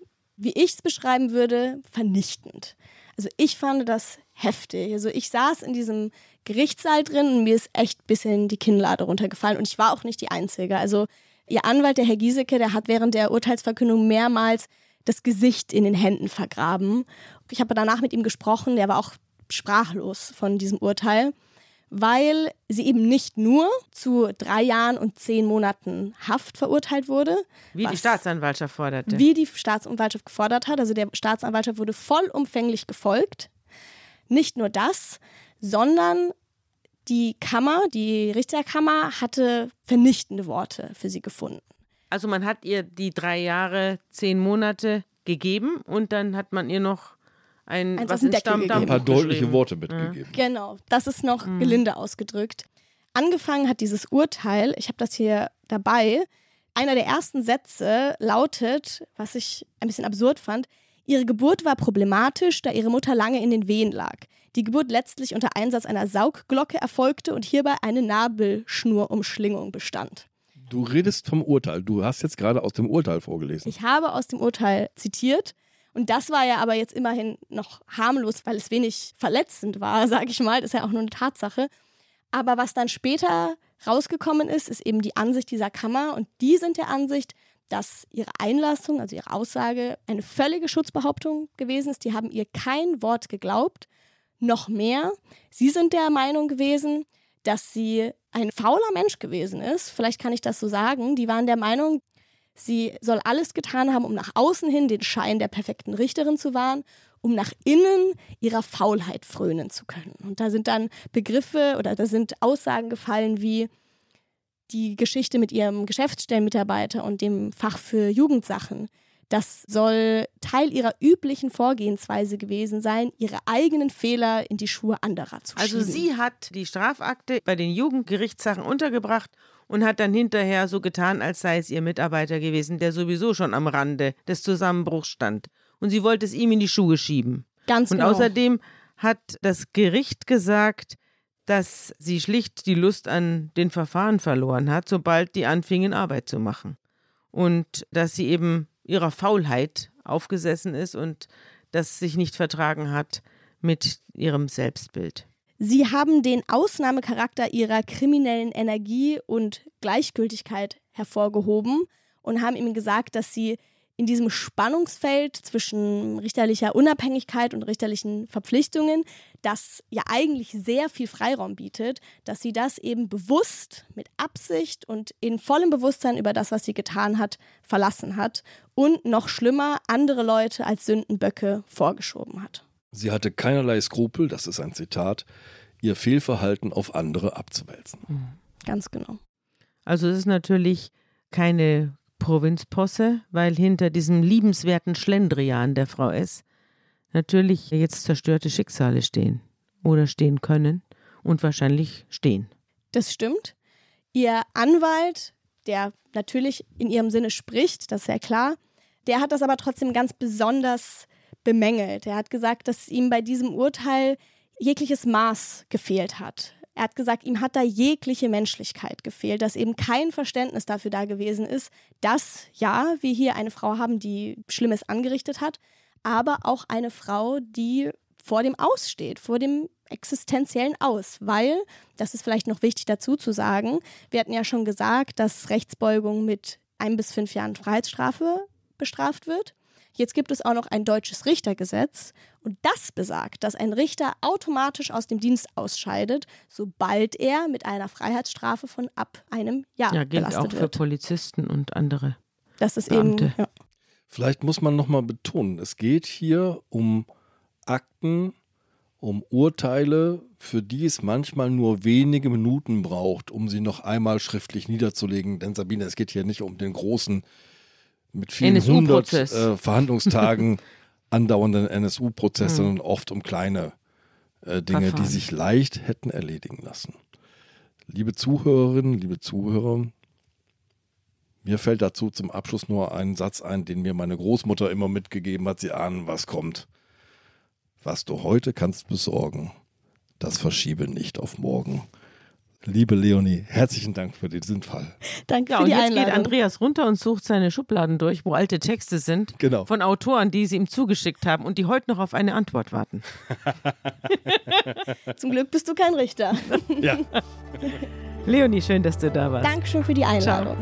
wie ich es beschreiben würde, vernichtend. Also, ich fand das heftig. Also, ich saß in diesem Gerichtssaal drin und mir ist echt ein bisschen die Kinnlade runtergefallen und ich war auch nicht die Einzige. Also, ihr Anwalt, der Herr Giesecke, der hat während der Urteilsverkündung mehrmals das Gesicht in den Händen vergraben. Ich habe danach mit ihm gesprochen, der war auch sprachlos von diesem Urteil, weil sie eben nicht nur zu drei Jahren und zehn Monaten Haft verurteilt wurde. Wie die Staatsanwaltschaft forderte. Wie die Staatsanwaltschaft gefordert hat. Also der Staatsanwaltschaft wurde vollumfänglich gefolgt. Nicht nur das, sondern die Kammer, die Richterkammer, hatte vernichtende Worte für sie gefunden. Also man hat ihr die drei Jahre, zehn Monate gegeben und dann hat man ihr noch ein, Eins was Stammdamm Ein paar deutliche. Worte mitgegeben. Genau, das ist noch gelinde ausgedrückt. Angefangen hat dieses Urteil, ich habe das hier dabei, einer der ersten Sätze lautet, was ich ein bisschen absurd fand, ihre Geburt war problematisch, da ihre Mutter lange in den Wehen lag. Die Geburt letztlich unter Einsatz einer Saugglocke erfolgte und hierbei eine Nabelschnurumschlingung bestand. Du redest vom Urteil. Du hast jetzt gerade aus dem Urteil vorgelesen. Ich habe aus dem Urteil zitiert und das war ja aber jetzt immerhin noch harmlos, weil es wenig verletzend war, sage ich mal. Das ist ja auch nur eine Tatsache. Aber was dann später rausgekommen ist, ist eben die Ansicht dieser Kammer und die sind der Ansicht, dass ihre Einlassung, also ihre Aussage, eine völlige Schutzbehauptung gewesen ist. Die haben ihr kein Wort geglaubt. Noch mehr, sie sind der Meinung gewesen, dass sie ein fauler Mensch gewesen ist. Vielleicht kann ich das so sagen. Die waren der Meinung, sie soll alles getan haben, um nach außen hin den Schein der perfekten Richterin zu wahren, um nach innen ihrer Faulheit frönen zu können. Und da sind dann Begriffe oder da sind Aussagen gefallen wie, die Geschichte mit ihrem Geschäftsstellenmitarbeiter und dem Fach für Jugendsachen. Das soll Teil ihrer üblichen Vorgehensweise gewesen sein, ihre eigenen Fehler in die Schuhe anderer zu Also schieben. sie hat die Strafakte bei den Jugendgerichtssachen untergebracht und hat dann hinterher so getan, als sei es ihr Mitarbeiter gewesen, der sowieso schon am Rande des Zusammenbruchs stand. Und sie wollte es ihm in die Schuhe schieben. Ganz Und genau. außerdem hat das Gericht gesagt, dass sie schlicht die Lust an den Verfahren verloren hat, sobald die anfingen, Arbeit zu machen. Und dass sie eben ihrer Faulheit aufgesessen ist und das sich nicht vertragen hat mit ihrem Selbstbild. Sie haben den Ausnahmecharakter ihrer kriminellen Energie und Gleichgültigkeit hervorgehoben und haben ihm gesagt, dass sie in diesem Spannungsfeld zwischen richterlicher Unabhängigkeit und richterlichen Verpflichtungen, das ja eigentlich sehr viel Freiraum bietet, dass sie das eben bewusst, mit Absicht und in vollem Bewusstsein über das, was sie getan hat, verlassen hat und noch schlimmer andere Leute als Sündenböcke vorgeschoben hat. Sie hatte keinerlei Skrupel, das ist ein Zitat, ihr Fehlverhalten auf andere abzuwälzen. Ganz genau. Also es ist natürlich keine Provinzposse, weil hinter diesem liebenswerten Schlendrian der Frau S. natürlich jetzt zerstörte Schicksale stehen oder stehen können und wahrscheinlich stehen. Das stimmt. Ihr Anwalt, der natürlich in ihrem Sinne spricht, das ist ja klar, der hat das aber trotzdem ganz besonders bemängelt. Er hat gesagt, dass ihm bei diesem Urteil jegliches Maß gefehlt hat. Er hat gesagt, ihm hat da jegliche Menschlichkeit gefehlt, dass eben kein Verständnis dafür da gewesen ist, dass, ja, wir hier eine Frau haben, die Schlimmes angerichtet hat, aber auch eine Frau, die vor dem Aus steht, vor dem existenziellen Aus, weil, das ist vielleicht noch wichtig dazu zu sagen, wir hatten ja schon gesagt, dass Rechtsbeugung mit ein bis fünf Jahren Freiheitsstrafe bestraft wird. Jetzt gibt es auch noch ein deutsches Richtergesetz und das besagt, dass ein Richter automatisch aus dem Dienst ausscheidet, sobald er mit einer Freiheitsstrafe von ab einem Jahr Ja, gilt belastet auch für wird. Polizisten und andere. Das ist Beamte. eben ja, Vielleicht muss man nochmal betonen, es geht hier um Akten, um Urteile, für die es manchmal nur wenige Minuten braucht, um sie noch einmal schriftlich niederzulegen. Denn Sabine, es geht hier nicht um den großen, mit vielen hundert äh, Verhandlungstagen andauernden NSU-Prozess, Mhm. sondern oft um kleine äh, Dinge, die Verfahren. sich leicht hätten erledigen lassen. Liebe Zuhörerinnen, liebe Zuhörer, mir fällt dazu zum Abschluss nur ein Satz ein, den mir meine Großmutter immer mitgegeben hat. Sie ahnen, was kommt. Was du heute kannst besorgen, das verschiebe nicht auf morgen. Liebe Leonie, herzlichen Dank für diesen Fall. Danke Ja, für und die jetzt Einladung. geht Andreas runter und sucht seine Schubladen durch, wo alte Texte sind. Genau. Von Autoren, die sie ihm zugeschickt haben und die heute noch auf eine Antwort warten. Zum Glück bist du kein Richter. Ja. Leonie, schön, dass du da warst. Dankeschön für die Einladung.